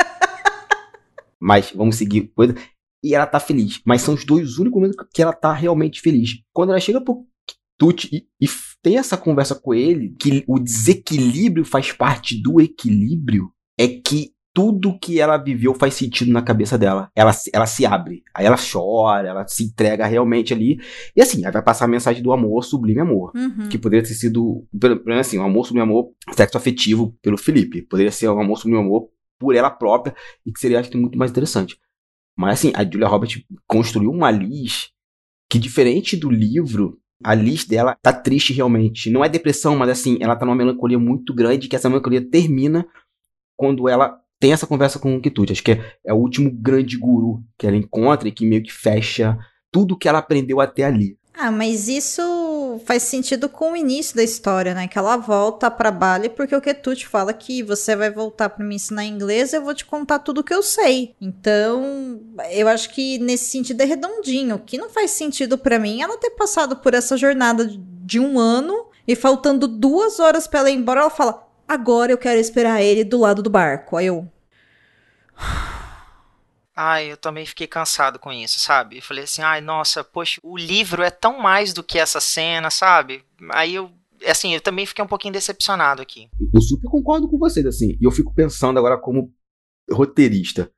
Speaker 4: mas vamos seguir coisa. E ela tá feliz. Mas são os dois únicos momentos que ela tá realmente feliz. Quando ela chega pro Tuti e, e tem essa conversa com ele, que o desequilíbrio faz parte do equilíbrio, é que tudo que ela viveu faz sentido na cabeça dela. Ela, ela se abre, aí ela chora, ela se entrega realmente ali. E assim, aí vai passar a mensagem do amor, sublime amor.
Speaker 2: Uhum.
Speaker 4: Que poderia ter sido, pelo menos assim, um amor sublime amor, sexo afetivo pelo Felipe. Poderia ser um amor sublime amor por ela própria, e que seria, acho que, muito mais interessante. Mas assim, a Julia Roberts construiu uma Liz que, diferente do livro, a Liz dela tá triste realmente. Não é depressão, mas assim, ela tá numa melancolia muito grande, que essa melancolia termina quando ela tem essa conversa com o Kitude. Acho que é, é, o último grande guru que ela encontra e que meio que fecha tudo que ela aprendeu até ali.
Speaker 2: Ah, mas isso faz sentido com o início da história, né? Que ela volta para Bali porque o Ketut fala que você vai voltar para me ensinar inglês, eu vou te contar tudo que eu sei. Então, eu acho que nesse sentido é redondinho. Que não faz sentido para mim é ela ter passado por essa jornada de um ano e faltando duas horas para ela ir embora, ela fala: agora eu quero esperar ele do lado do barco. Aí eu.
Speaker 3: Ai, eu também fiquei cansado com isso, sabe? Eu falei assim, ai, nossa, poxa, o livro é tão mais do que essa cena, sabe? Aí eu, assim, eu também fiquei um pouquinho decepcionado aqui.
Speaker 4: Eu super concordo com vocês, assim, e eu fico pensando agora como roteirista.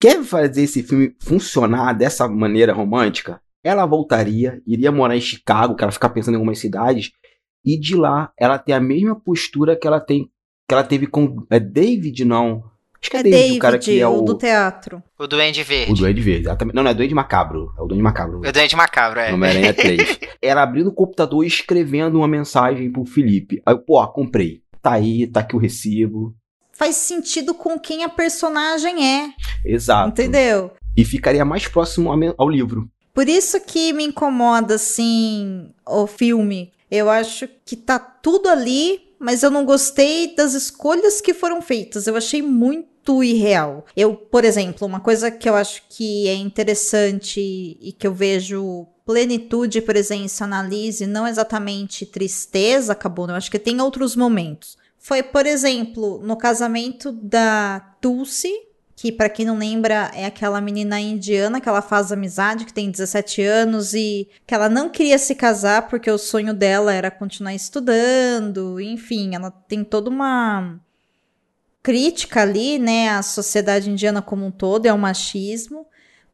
Speaker 4: Quer fazer esse filme funcionar dessa maneira romântica? Ela voltaria, iria morar em Chicago, que ela fica pensando em algumas cidades, e de lá ela tem a mesma postura que ela tem que ela teve com é David não
Speaker 2: Acho que é, é David, David, o cara que é o... do teatro.
Speaker 3: O Duende Verde.
Speaker 4: O Duende Verde, exatamente. Não, não é Duende Macabro. É o Duende Macabro.
Speaker 3: É o Duende Macabro, é.
Speaker 4: Homem-Aranha 3. *laughs* Ela abrindo o computador e escrevendo uma mensagem pro Felipe. Aí, pô, comprei. Tá aí, tá aqui o recibo.
Speaker 2: Faz sentido com quem a personagem é.
Speaker 4: Exato.
Speaker 2: Entendeu?
Speaker 4: E ficaria mais próximo ao livro.
Speaker 2: Por isso que me incomoda, assim, o filme. Eu acho que tá tudo ali, mas eu não gostei das escolhas que foram feitas. Eu achei muito muito irreal. Eu, por exemplo, uma coisa que eu acho que é interessante e que eu vejo plenitude presença Lizzie, não exatamente tristeza, acabou, eu acho que tem outros momentos. Foi, por exemplo, no casamento da Tulsi, que para quem não lembra é aquela menina indiana que ela faz amizade, que tem 17 anos e que ela não queria se casar porque o sonho dela era continuar estudando, enfim, ela tem toda uma crítica ali, né, à sociedade indiana como um todo, é o machismo.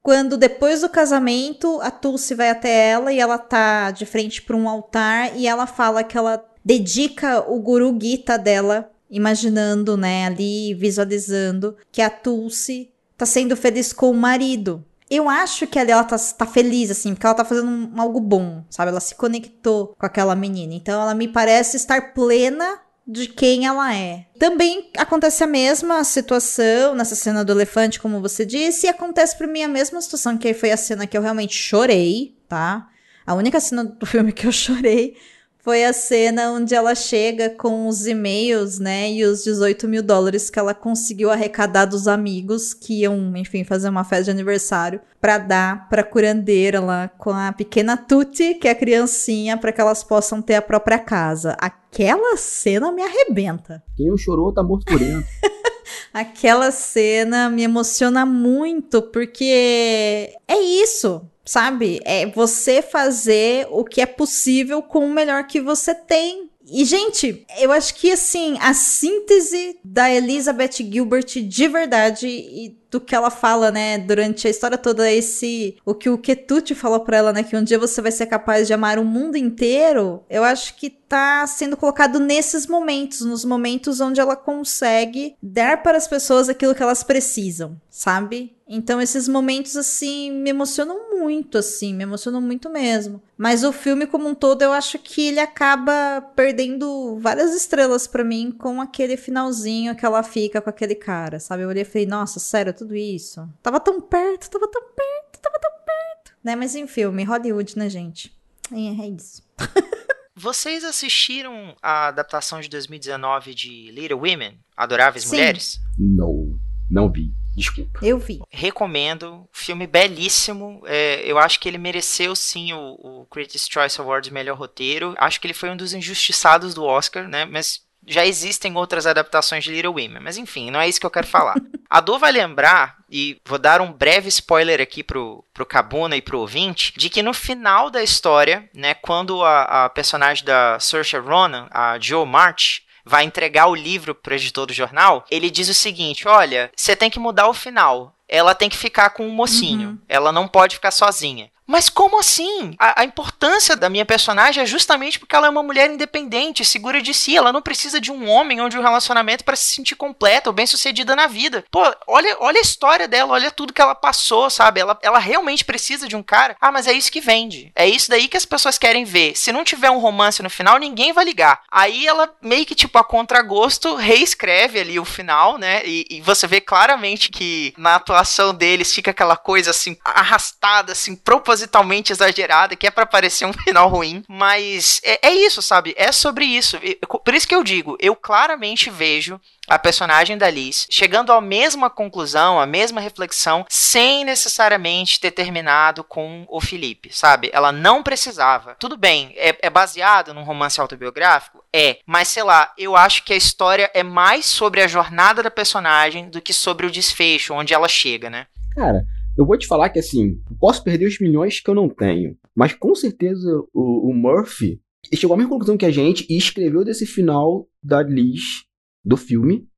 Speaker 2: Quando depois do casamento, a Tulsi vai até ela e ela tá de frente para um altar e ela fala que ela dedica o Guru Gita dela, imaginando, né, ali, visualizando que a Tulsi tá sendo feliz com o marido. Eu acho que ela tá, tá feliz, assim, porque ela tá fazendo um, algo bom, sabe? Ela se conectou com aquela menina. Então ela me parece estar plena de quem ela é. Também acontece a mesma situação nessa cena do elefante, como você disse, e acontece para mim a mesma situação, que foi a cena que eu realmente chorei, tá? A única cena do filme que eu chorei foi a cena onde ela chega com os e-mails, né, e os 18 mil dólares que ela conseguiu arrecadar dos amigos que iam, enfim, fazer uma festa de aniversário para dar pra curandeira lá com a pequena Tuti, que é a criancinha, para que elas possam ter a própria casa. Aquela cena me arrebenta.
Speaker 4: Quem não chorou tá morto por dentro. *laughs* *laughs*
Speaker 2: Aquela cena me emociona muito, porque é isso sabe? É você fazer o que é possível com o melhor que você tem. E, gente, eu acho que, assim, a síntese da Elizabeth Gilbert de verdade e do que ela fala, né, durante a história toda, esse. O que o Ketut falou pra ela, né, que um dia você vai ser capaz de amar o mundo inteiro, eu acho que tá sendo colocado nesses momentos, nos momentos onde ela consegue dar para as pessoas aquilo que elas precisam, sabe? Então esses momentos assim me emocionam muito, assim, me emocionam muito mesmo. Mas o filme como um todo, eu acho que ele acaba perdendo várias estrelas para mim com aquele finalzinho que ela fica com aquele cara, sabe? Eu olhei e falei, nossa, sério, tudo isso. Tava tão perto, tava tão perto, tava tão perto. Né, mas em filme, Hollywood, né, gente? É, é isso. *laughs*
Speaker 3: Vocês assistiram a adaptação de 2019 de Little Women, Adoráveis
Speaker 2: Sim.
Speaker 3: Mulheres?
Speaker 4: Não, não vi. Desculpa.
Speaker 2: Eu vi.
Speaker 3: Recomendo, filme belíssimo. É, eu acho que ele mereceu sim o, o Critics' Choice Award de melhor roteiro. Acho que ele foi um dos injustiçados do Oscar, né? Mas já existem outras adaptações de Little Women. Mas enfim, não é isso que eu quero falar. *laughs* A Dor vai lembrar, e vou dar um breve spoiler aqui pro, pro Cabuna e pro ouvinte, de que no final da história, né, quando a, a personagem da Saoirse Ronan, a Joe March, vai entregar o livro pro editor do jornal, ele diz o seguinte: olha, você tem que mudar o final. Ela tem que ficar com o mocinho.
Speaker 2: Uhum.
Speaker 3: Ela não pode ficar sozinha. Mas como assim? A, a, importância da minha personagem é justamente porque ela é uma mulher independente, segura de si. Ela não precisa de um homem ou de um relacionamento para se sentir completa ou bem sucedida na vida. Pô, olha, olha a história dela, olha tudo que ela passou, sabe? Ela, ela realmente precisa de um cara. Ah, mas é isso que vende. É isso daí que as pessoas querem ver. Se não tiver um romance no final, ninguém vai ligar. Aí ela meio que, tipo, a contragosto, reescreve ali o final, né? E, e você vê claramente que na atuação deles fica aquela coisa assim, arrastada, assim, propositalmente propositalmente exagerada, que é para parecer um *laughs* final ruim, mas é, é, isso, sabe? É sobre isso. Por isso que eu digo, eu claramente vejo a personagem da Liz chegando à mesma conclusão, à mesma reflexão, sem necessariamente ter terminado com o Felipe, sabe? Ela não precisava. Tudo bem, é, é baseado num romance autobiográfico? É, mas sei lá, eu acho que a história é mais sobre a jornada da personagem do que sobre o desfecho, onde ela chega, né?
Speaker 4: Cara, eu vou te falar que assim, posso perder os milhões que eu não tenho, mas com certeza o, o Murphy chegou à mesma conclusão que a gente e escreveu desse final da Liz do filme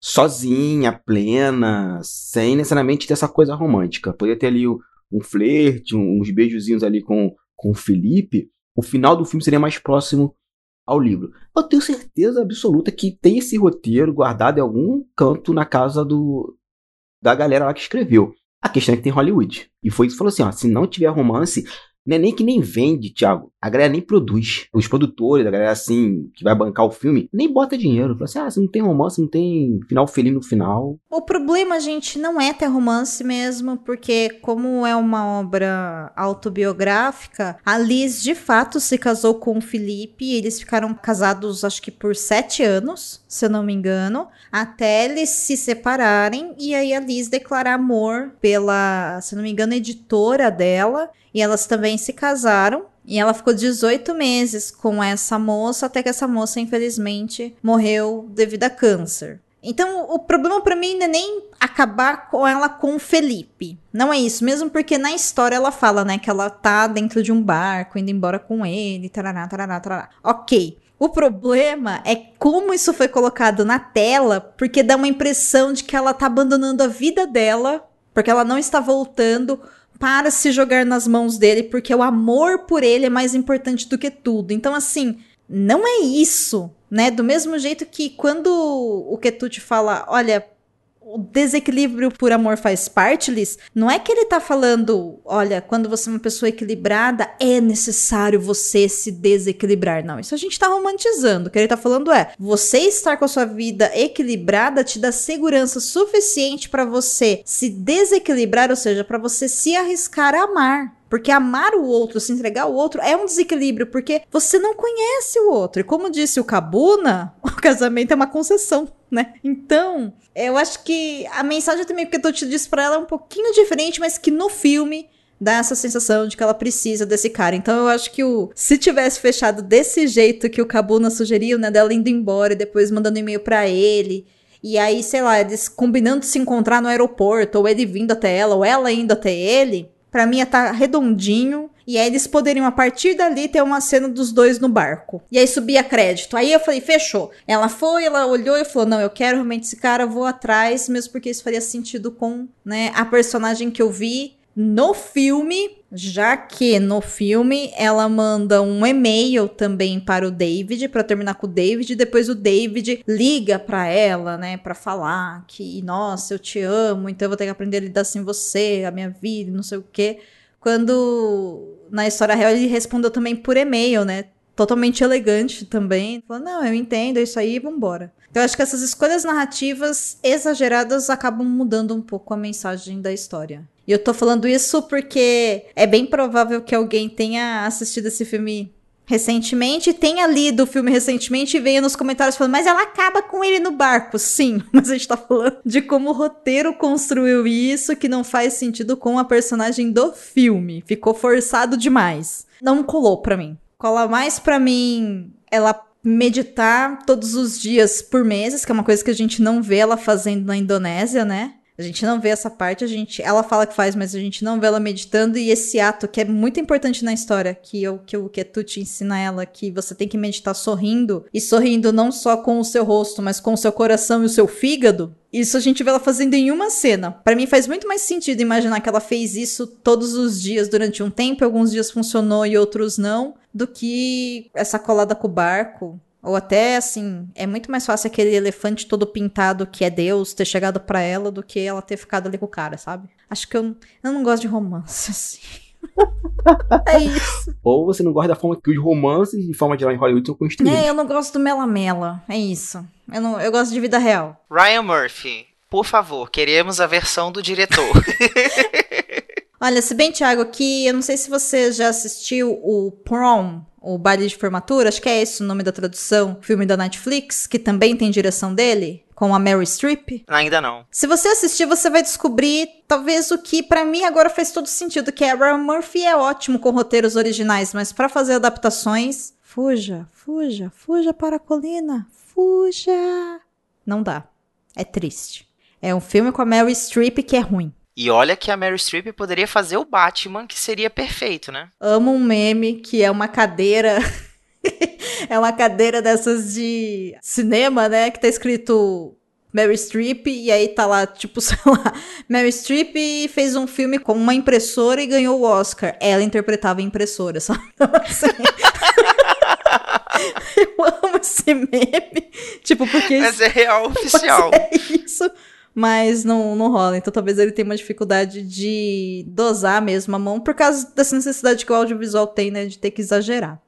Speaker 4: sozinha, plena, sem necessariamente ter essa coisa romântica. Poderia ter ali um flerte, uns beijozinhos ali com, com o Felipe. O final do filme seria mais próximo ao livro. Eu tenho certeza absoluta que tem esse roteiro guardado em algum canto na casa do da galera lá que escreveu. A questão é que tem Hollywood. E foi isso que falou assim: ó, se não tiver romance, não é nem que nem vende, Thiago. A galera nem produz. Os produtores, a galera assim, que vai bancar o filme, nem bota dinheiro. Fala assim: ah, se não tem romance, não tem final feliz no final.
Speaker 2: O problema, gente, não é ter romance mesmo, porque, como é uma obra autobiográfica, a Liz de fato se casou com o Felipe. eles ficaram casados, acho que por sete anos, se eu não me engano, até eles se separarem e aí a Liz declarar amor pela, se eu não me engano, editora dela. E elas também se casaram. E ela ficou 18 meses com essa moça, até que essa moça, infelizmente, morreu devido a câncer. Então, o problema para mim não é nem acabar com ela com o Felipe. Não é isso, mesmo porque na história ela fala, né, que ela tá dentro de um barco, indo embora com ele, tarará, tarará, tarará. Ok. O problema é como isso foi colocado na tela, porque dá uma impressão de que ela tá abandonando a vida dela, porque ela não está voltando para se jogar nas mãos dele, porque o amor por ele é mais importante do que tudo. Então, assim, não é isso, né? Do mesmo jeito que quando o Ketut fala, olha, o desequilíbrio por amor faz parte, Liz, não é que ele tá falando, olha, quando você é uma pessoa equilibrada, é necessário você se desequilibrar. Não, isso a gente tá romantizando. O que ele tá falando é, você estar com a sua vida equilibrada te dá segurança suficiente para você se desequilibrar, ou seja, para você se arriscar a amar. Porque amar o outro, se entregar ao outro, é um desequilíbrio, porque você não conhece o outro. E como disse o Cabuna, *laughs* o casamento é uma concessão, né? Então, eu acho que a mensagem também que eu te disse pra ela é um pouquinho diferente, mas que no filme dá essa sensação de que ela precisa desse cara. Então eu acho que o se tivesse fechado desse jeito que o Cabuna sugeriu, né, dela indo embora e depois mandando e-mail para ele, e aí, sei lá, eles combinando se encontrar no aeroporto, ou ele vindo até ela, ou ela indo até ele, para mim ia estar tá redondinho E aí eles poderiam, a partir dali, ter uma cena dos dois no barco. E aí subia crédito. Aí eu falei, fechou. Ela foi, ela olhou e falou: não, eu quero realmente esse cara, vou atrás, mesmo porque isso faria sentido com né, a personagem que eu vi no filme, já que no filme ela manda um e-mail também para o David para terminar com o David, e depois o David liga para ela, né, para falar que nossa, eu te amo, então eu vou ter que aprender a lidar sem você, a minha vida, não sei o quê. Quando na história real ele respondeu também por e-mail, né? Totalmente elegante também. Falou, não, eu entendo, é isso aí, vambora. Então, eu acho que essas escolhas narrativas exageradas acabam mudando um pouco a mensagem da história. E eu tô falando isso porque é bem provável que alguém tenha assistido esse filme recentemente, tenha lido o filme recentemente e venha nos comentários falando, mas ela acaba com ele no barco. Sim, *laughs* mas a gente tá falando de como o roteiro construiu isso, que não faz sentido com a personagem do filme. Ficou forçado demais. Não colou pra mim. Cola mais pra mim ela meditar todos os dias por meses, que é uma coisa que a gente não vê ela fazendo na Indonésia, né? A gente não vê essa parte, a gente, ela fala que faz, mas a gente não vê ela meditando e esse ato que é muito importante na história, que eu que o Ketut ensina ela que você tem que meditar sorrindo e sorrindo não só com o seu rosto, mas com o seu coração e o seu fígado. Isso a gente vê ela fazendo em uma cena. Para mim faz muito mais sentido imaginar que ela fez isso todos os dias durante um tempo, alguns dias funcionou e outros não, do que essa colada com o barco. Ou até, assim, é muito mais fácil aquele elefante todo pintado que é Deus ter chegado para ela do que ela ter ficado ali com o cara, sabe? Acho que eu, eu não gosto de romance, *laughs* assim. é isso.
Speaker 4: Ou você não gosta da forma que os romances de forma de lá em Hollywood são construídos.
Speaker 2: É, eu não gosto do mela-mela. É isso. Eu, não, eu gosto de vida real.
Speaker 3: Ryan Murphy, por favor, queremos a versão do diretor. *laughs*
Speaker 2: Olha, se bem, Thiago, aqui, eu não sei se você já assistiu o Prom, o baile de formatura, acho que é esse o nome da tradução, filme da Netflix, que também tem direção dele, com a Mary Streep.
Speaker 3: Ainda não.
Speaker 2: Se você assistir, você vai descobrir talvez o que para mim agora faz todo sentido, que é Ryan Murphy é ótimo com roteiros originais, mas para fazer adaptações, fuja, fuja, fuja para a colina, fuja. Não dá. É triste. É um filme com a Mary Streep que é ruim.
Speaker 3: E olha que a Mary Streep poderia fazer o Batman, que seria perfeito, né?
Speaker 2: Amo um meme que é uma cadeira. *laughs* é uma cadeira dessas de cinema, né? Que tá escrito Mary Streep, e aí tá lá, tipo, *laughs* sei lá, Mary Streep fez um filme com uma impressora e ganhou o Oscar. Ela interpretava a impressora, *laughs* sabe? Então, assim... Eu amo esse meme. Tipo, porque.
Speaker 3: Mas é real oficial.
Speaker 2: é isso mas não, não rola. Então talvez ele tenha uma dificuldade de dosar mesmo a mão por causa dessa necessidade que o audiovisual tem, né, de ter que exagerar.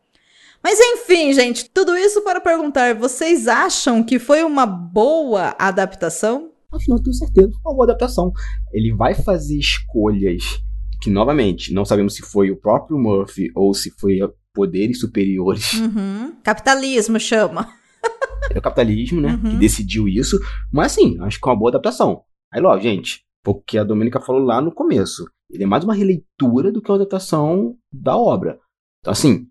Speaker 2: Mas enfim, gente, tudo isso para perguntar: vocês acham que foi uma boa adaptação?
Speaker 4: Acho não tenho certeza, uma boa adaptação. Ele vai fazer escolhas que, novamente, não sabemos se foi o próprio Murphy ou se foi poderes superiores.
Speaker 2: Uhum. Capitalismo chama.
Speaker 4: É o capitalismo, né? Uhum. Que decidiu isso. Mas assim, acho que é uma boa adaptação. Aí, logo, gente, porque a Domênica falou lá no começo. Ele é mais uma releitura do que uma adaptação da obra. Então, assim,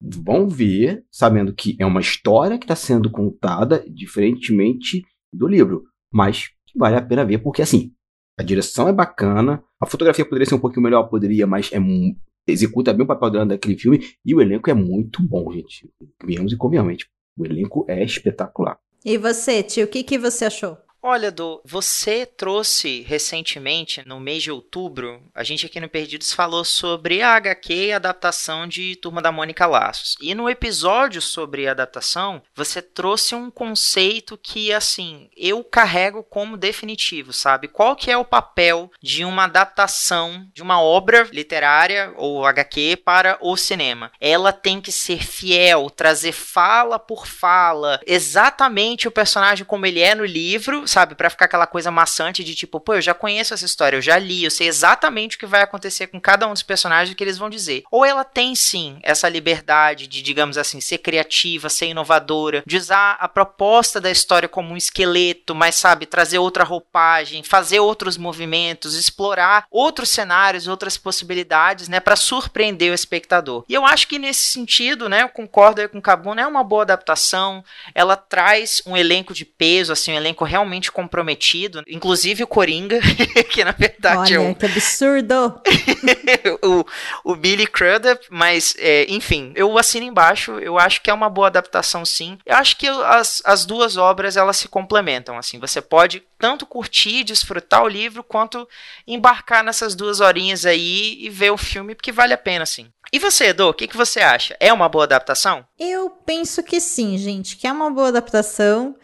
Speaker 4: vão ver, sabendo que é uma história que está sendo contada diferentemente do livro. Mas vale a pena ver, porque assim, a direção é bacana, a fotografia poderia ser um pouquinho melhor, poderia, mas é executa bem o papel daquele filme, e o elenco é muito bom, gente. Viemos e convenhamos. O elenco é espetacular.
Speaker 2: E você, tio, o que, que você achou?
Speaker 3: Olha, Do, você trouxe recentemente, no mês de outubro, a gente aqui no Perdidos falou sobre a HQ e a adaptação de Turma da Mônica Laços. E no episódio sobre adaptação, você trouxe um conceito que, assim, eu carrego como definitivo, sabe? Qual que é o papel de uma adaptação de uma obra literária ou HQ para o cinema? Ela tem que ser fiel, trazer fala por fala, exatamente o personagem como ele é no livro, sabe? Para ficar aquela coisa maçante de tipo, pô, eu já conheço essa história, eu já li, eu sei exatamente o que vai acontecer com cada um dos personagens que eles vão dizer. Ou ela tem sim essa liberdade de, digamos assim, ser criativa, ser inovadora, de usar a proposta da história como um esqueleto, mas sabe, trazer outra roupagem, fazer outros movimentos, explorar outros cenários, outras possibilidades, né, para surpreender o espectador. E eu acho que nesse sentido, né, eu concordo aí com o Cabuna, é uma boa adaptação, ela traz um elenco de peso, assim, um elenco realmente comprometido, inclusive o Coringa, *laughs* que na verdade
Speaker 2: Olha,
Speaker 3: é o,
Speaker 2: que absurdo! *laughs*
Speaker 3: o, o Billy Crudup, mas é, enfim, eu assino embaixo, eu acho que é uma boa adaptação sim. Eu acho que as, as duas obras elas se complementam, assim, você pode tanto curtir, desfrutar o livro, quanto embarcar nessas duas horinhas aí e ver o filme, porque vale a pena, sim. E você, Edu, o que, que você acha? É uma boa adaptação?
Speaker 2: Eu penso que sim, gente, que é uma boa adaptação.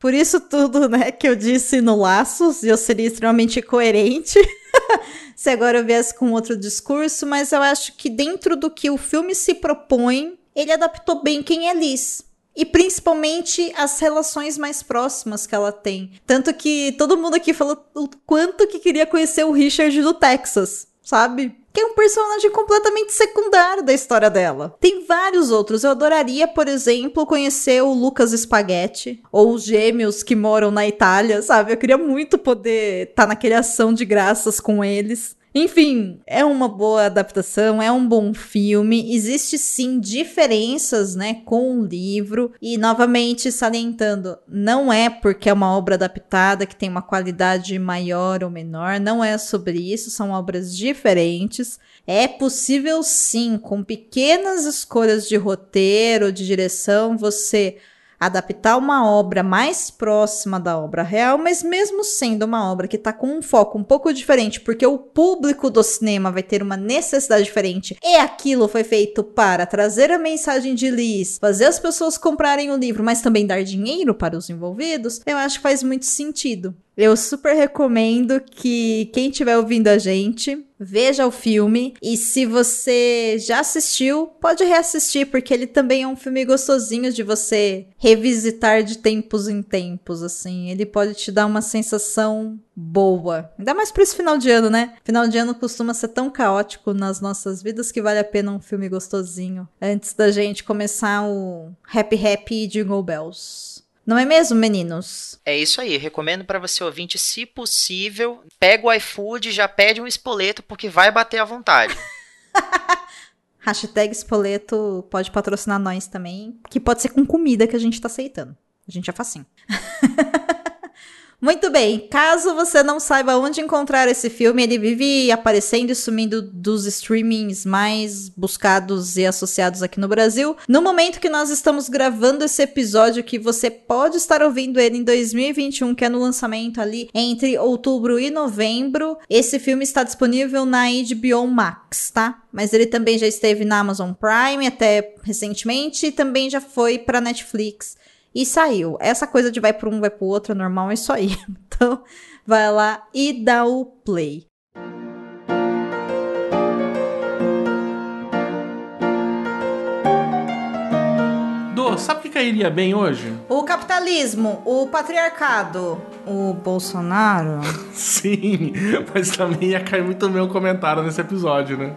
Speaker 2: Por isso tudo, né, que eu disse no Laços, eu seria extremamente coerente *laughs* se agora eu viesse com outro discurso, mas eu acho que dentro do que o filme se propõe, ele adaptou bem quem é Liz. E principalmente as relações mais próximas que ela tem. Tanto que todo mundo aqui falou o quanto que queria conhecer o Richard do Texas, sabe? Que é um personagem completamente secundário da história dela. Tem vários outros. Eu adoraria, por exemplo, conhecer o Lucas Spaghetti ou os gêmeos que moram na Itália, sabe? Eu queria muito poder estar tá naquele ação de graças com eles. Enfim, é uma boa adaptação, é um bom filme. Existe sim diferenças, né, com o livro e novamente salientando, não é porque é uma obra adaptada que tem uma qualidade maior ou menor, não é sobre isso, são obras diferentes. É possível sim, com pequenas escolhas de roteiro, de direção, você adaptar uma obra mais próxima da obra real, mas mesmo sendo uma obra que está com um foco um pouco diferente, porque o público do cinema vai ter uma necessidade diferente, e aquilo foi feito para trazer a mensagem de Liz, fazer as pessoas comprarem o livro, mas também dar dinheiro para os envolvidos, eu acho que faz muito sentido. Eu super recomendo que quem estiver ouvindo a gente veja o filme e se você já assistiu, pode reassistir porque ele também é um filme gostosinho de você revisitar de tempos em tempos, assim. Ele pode te dar uma sensação boa. Ainda mais para esse final de ano, né? Final de ano costuma ser tão caótico nas nossas vidas que vale a pena um filme gostosinho antes da gente começar o Happy Happy Jingle Bells. Não é mesmo, meninos?
Speaker 3: É isso aí. Recomendo para você ouvinte, se possível, pega o iFood e já pede um espoleto porque vai bater à vontade. *laughs*
Speaker 2: Hashtag espoleto pode patrocinar nós também, que pode ser com comida que a gente tá aceitando. A gente é facinho. *laughs* Muito bem, caso você não saiba onde encontrar esse filme, ele vive aparecendo e sumindo dos streamings mais buscados e associados aqui no Brasil. No momento que nós estamos gravando esse episódio, que você pode estar ouvindo ele em 2021, que é no lançamento ali entre outubro e novembro, esse filme está disponível na HBO Max, tá? Mas ele também já esteve na Amazon Prime até recentemente e também já foi para Netflix e saiu. Essa coisa de vai para um, vai para o outro é normal, é isso *laughs* aí. Então, vai lá e dá o play.
Speaker 7: Dô, sabe o que cairia bem hoje?
Speaker 2: O capitalismo, o patriarcado, o Bolsonaro. *laughs*
Speaker 7: Sim, mas também ia cair muito bem um comentário nesse episódio, né?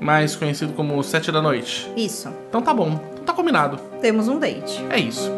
Speaker 7: Mais conhecido como Sete da Noite.
Speaker 2: Isso.
Speaker 7: Então tá bom, então tá combinado.
Speaker 2: Temos um date.
Speaker 7: É isso.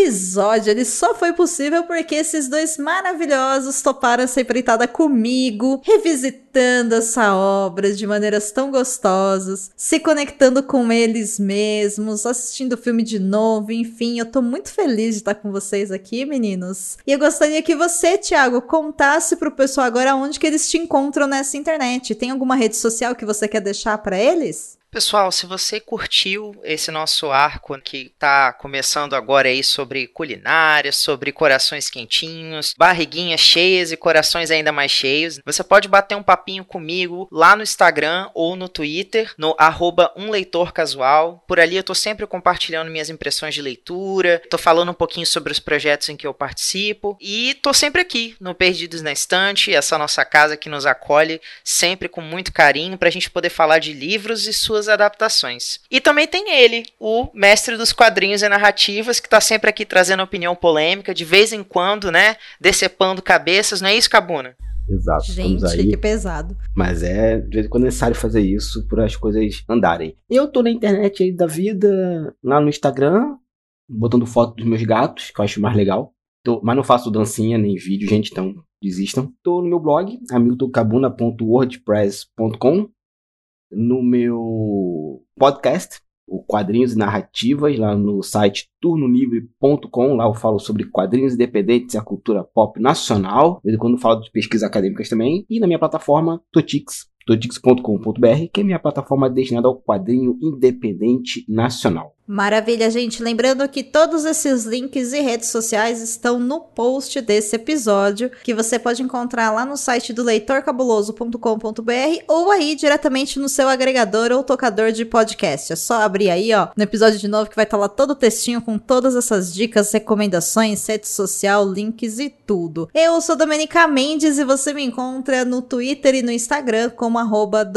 Speaker 2: Episódio ele só foi possível porque esses dois maravilhosos toparam essa empreitada comigo, revisitando essa obra de maneiras tão gostosas, se conectando com eles mesmos, assistindo o filme de novo, enfim, eu tô muito feliz de estar com vocês aqui, meninos. E eu gostaria que você, Thiago, contasse pro pessoal agora onde que eles te encontram nessa internet. Tem alguma rede social que você quer deixar para eles?
Speaker 3: Pessoal, se você curtiu esse nosso arco que está começando agora aí sobre culinária, sobre corações quentinhos, barriguinhas cheias e corações ainda mais cheios, você pode bater um papinho comigo lá no Instagram ou no Twitter, no arroba um leitor casual. Por ali eu estou sempre compartilhando minhas impressões de leitura, estou falando um pouquinho sobre os projetos em que eu participo e estou sempre aqui no Perdidos na Estante, essa nossa casa que nos acolhe sempre com muito carinho para a gente poder falar de livros e suas suas adaptações. E também tem ele, o mestre dos quadrinhos e narrativas, que está sempre aqui trazendo opinião polêmica, de vez em quando, né, decepando cabeças, não é isso, Cabuna?
Speaker 4: Exato.
Speaker 2: Gente,
Speaker 4: aí.
Speaker 2: que pesado.
Speaker 4: Mas é de vez em quando é necessário fazer isso para as coisas andarem. Eu tô na internet aí da vida, lá no Instagram, botando foto dos meus gatos, que eu acho mais legal. Tô- mas não faço dancinha nem vídeo, gente, então desistam. Tô no meu blog, hamiltoncabuna.wordpress.com, no meu podcast, o Quadrinhos e Narrativas, lá no site turnolivre.com. Lá eu falo sobre quadrinhos independentes e a cultura pop nacional. De vez em quando eu falo de pesquisas acadêmicas também. E na minha plataforma Totix, totix.com.br, que é minha plataforma destinada ao quadrinho independente nacional.
Speaker 2: Maravilha, gente. Lembrando que todos esses links e redes sociais estão no post desse episódio, que você pode encontrar lá no site do leitorcabuloso.com.br ou aí diretamente no seu agregador ou tocador de podcast. É só abrir aí, ó, no episódio de novo que vai estar lá todo o textinho com todas essas dicas, recomendações, rede social, links e tudo. Eu sou Domenica Mendes e você me encontra no Twitter e no Instagram como arroba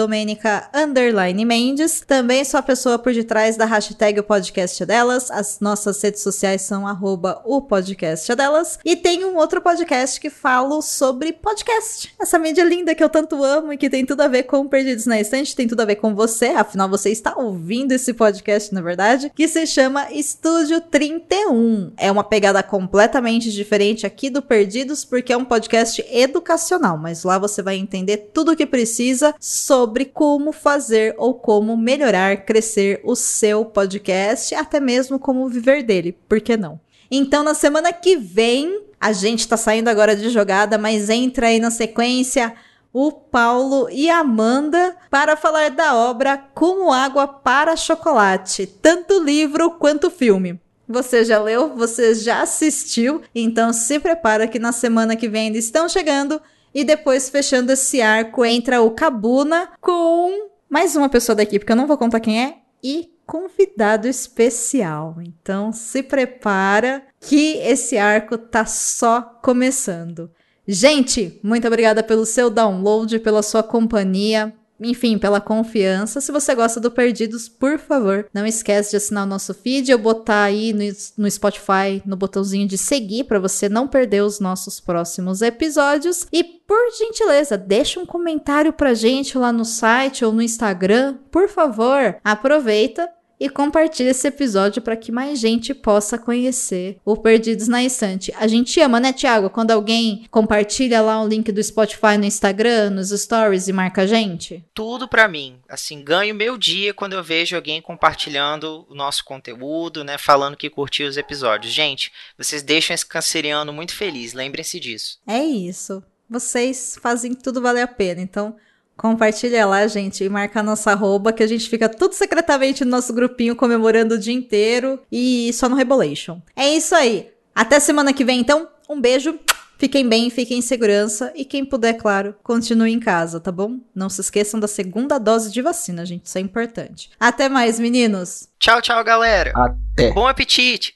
Speaker 2: Mendes. Também sou a pessoa por detrás da hashtag o podcast delas. As nossas redes sociais são arroba o podcast delas. E tem um outro podcast que falo sobre podcast. Essa mídia linda que eu tanto amo e que tem tudo a ver com Perdidos na Estante, tem tudo a ver com você. Afinal, você está ouvindo esse podcast, na verdade, que se chama Estúdio 31. É uma pegada completamente diferente aqui do Perdidos, porque é um podcast educacional, mas lá você vai entender tudo o que precisa sobre como fazer ou como melhorar, crescer o seu podcast, até mesmo como viver dele, por que não? Então, na semana que vem, a gente tá saindo agora de jogada, mas entra aí na sequência o Paulo e a Amanda para falar da obra Como Água para Chocolate, tanto livro quanto filme. Você já leu, você já assistiu, então se prepara que na semana que vem eles estão chegando e depois fechando esse arco entra o Cabuna com mais uma pessoa da equipe que eu não vou contar quem é e convidado especial. Então se prepara que esse arco tá só começando. Gente, muito obrigada pelo seu download, pela sua companhia, enfim, pela confiança. Se você gosta do Perdidos, por favor, não esquece de assinar o nosso feed, eu botar aí no, no Spotify, no botãozinho de seguir para você não perder os nossos próximos episódios. E por gentileza, deixa um comentário pra gente lá no site ou no Instagram, por favor. Aproveita e compartilhe esse episódio para que mais gente possa conhecer o Perdidos na Estante. A gente ama, né, Tiago? Quando alguém compartilha lá o link do Spotify no Instagram, nos stories e marca a gente.
Speaker 3: Tudo pra mim. Assim, ganho meu dia quando eu vejo alguém compartilhando o nosso conteúdo, né, falando que curtiu os episódios. Gente, vocês deixam esse canceriano muito feliz, lembrem-se disso.
Speaker 2: É isso. Vocês fazem tudo valer a pena. Então, compartilha lá, gente, e marca a nossa arroba, que a gente fica tudo secretamente no nosso grupinho comemorando o dia inteiro e só no Rebolation. É isso aí. Até semana que vem, então. Um beijo. Fiquem bem, fiquem em segurança e quem puder, claro, continue em casa, tá bom? Não se esqueçam da segunda dose de vacina, gente, isso é importante. Até mais, meninos.
Speaker 3: Tchau, tchau, galera.
Speaker 4: Até!
Speaker 3: Bom apetite.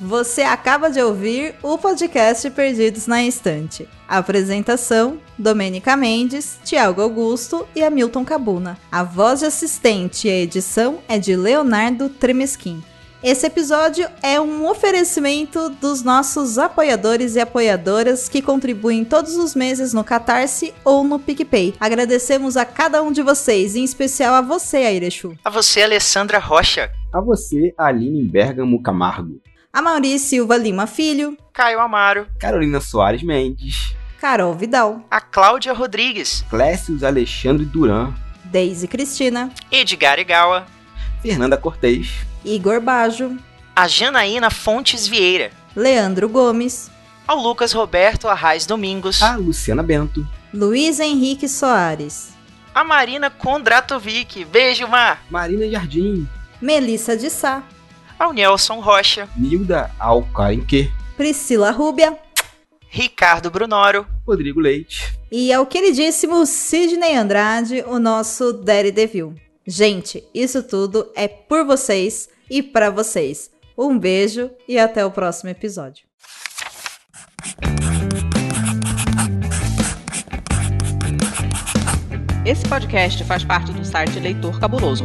Speaker 2: Você acaba de ouvir o podcast Perdidos na Estante. Apresentação: Domênica Mendes, Tiago Augusto e Hamilton Cabuna. A voz de assistente e a edição é de Leonardo Tremesquim. Esse episódio é um oferecimento dos nossos apoiadores e apoiadoras que contribuem todos os meses no Catarse ou no PicPay. Agradecemos a cada um de vocês, em especial a você, Airechu.
Speaker 3: A você, Alessandra Rocha,
Speaker 4: A você, Aline Bergamo Camargo.
Speaker 2: A Maurício Silva Lima Filho,
Speaker 3: Caio Amaro,
Speaker 4: Carolina Soares Mendes.
Speaker 2: Carol Vidal,
Speaker 3: a Cláudia Rodrigues,
Speaker 4: Clécius Alexandre Duran.
Speaker 2: Deise Cristina,
Speaker 3: Edgar Igawa,
Speaker 4: Fernanda Cortez.
Speaker 2: Igor Bajo,
Speaker 3: a Janaína Fontes Vieira,
Speaker 2: Leandro Gomes,
Speaker 3: ao Lucas Roberto Arraes Domingos,
Speaker 4: A Luciana Bento.
Speaker 2: Luiz Henrique Soares,
Speaker 3: a Marina Kondratovic, beijo, Mar,
Speaker 4: Marina Jardim.
Speaker 2: Melissa de Sá,
Speaker 3: ao Nelson Rocha,
Speaker 4: Nilda Alcarenque.
Speaker 2: Priscila Rúbia,
Speaker 3: Ricardo Brunoro.
Speaker 4: Rodrigo Leite.
Speaker 2: E é o queridíssimo Sidney Andrade, o nosso Daddy Devil. Gente, isso tudo é por vocês e para vocês. Um beijo e até o próximo episódio.
Speaker 8: Esse podcast faz parte do site Leitor Cabuloso.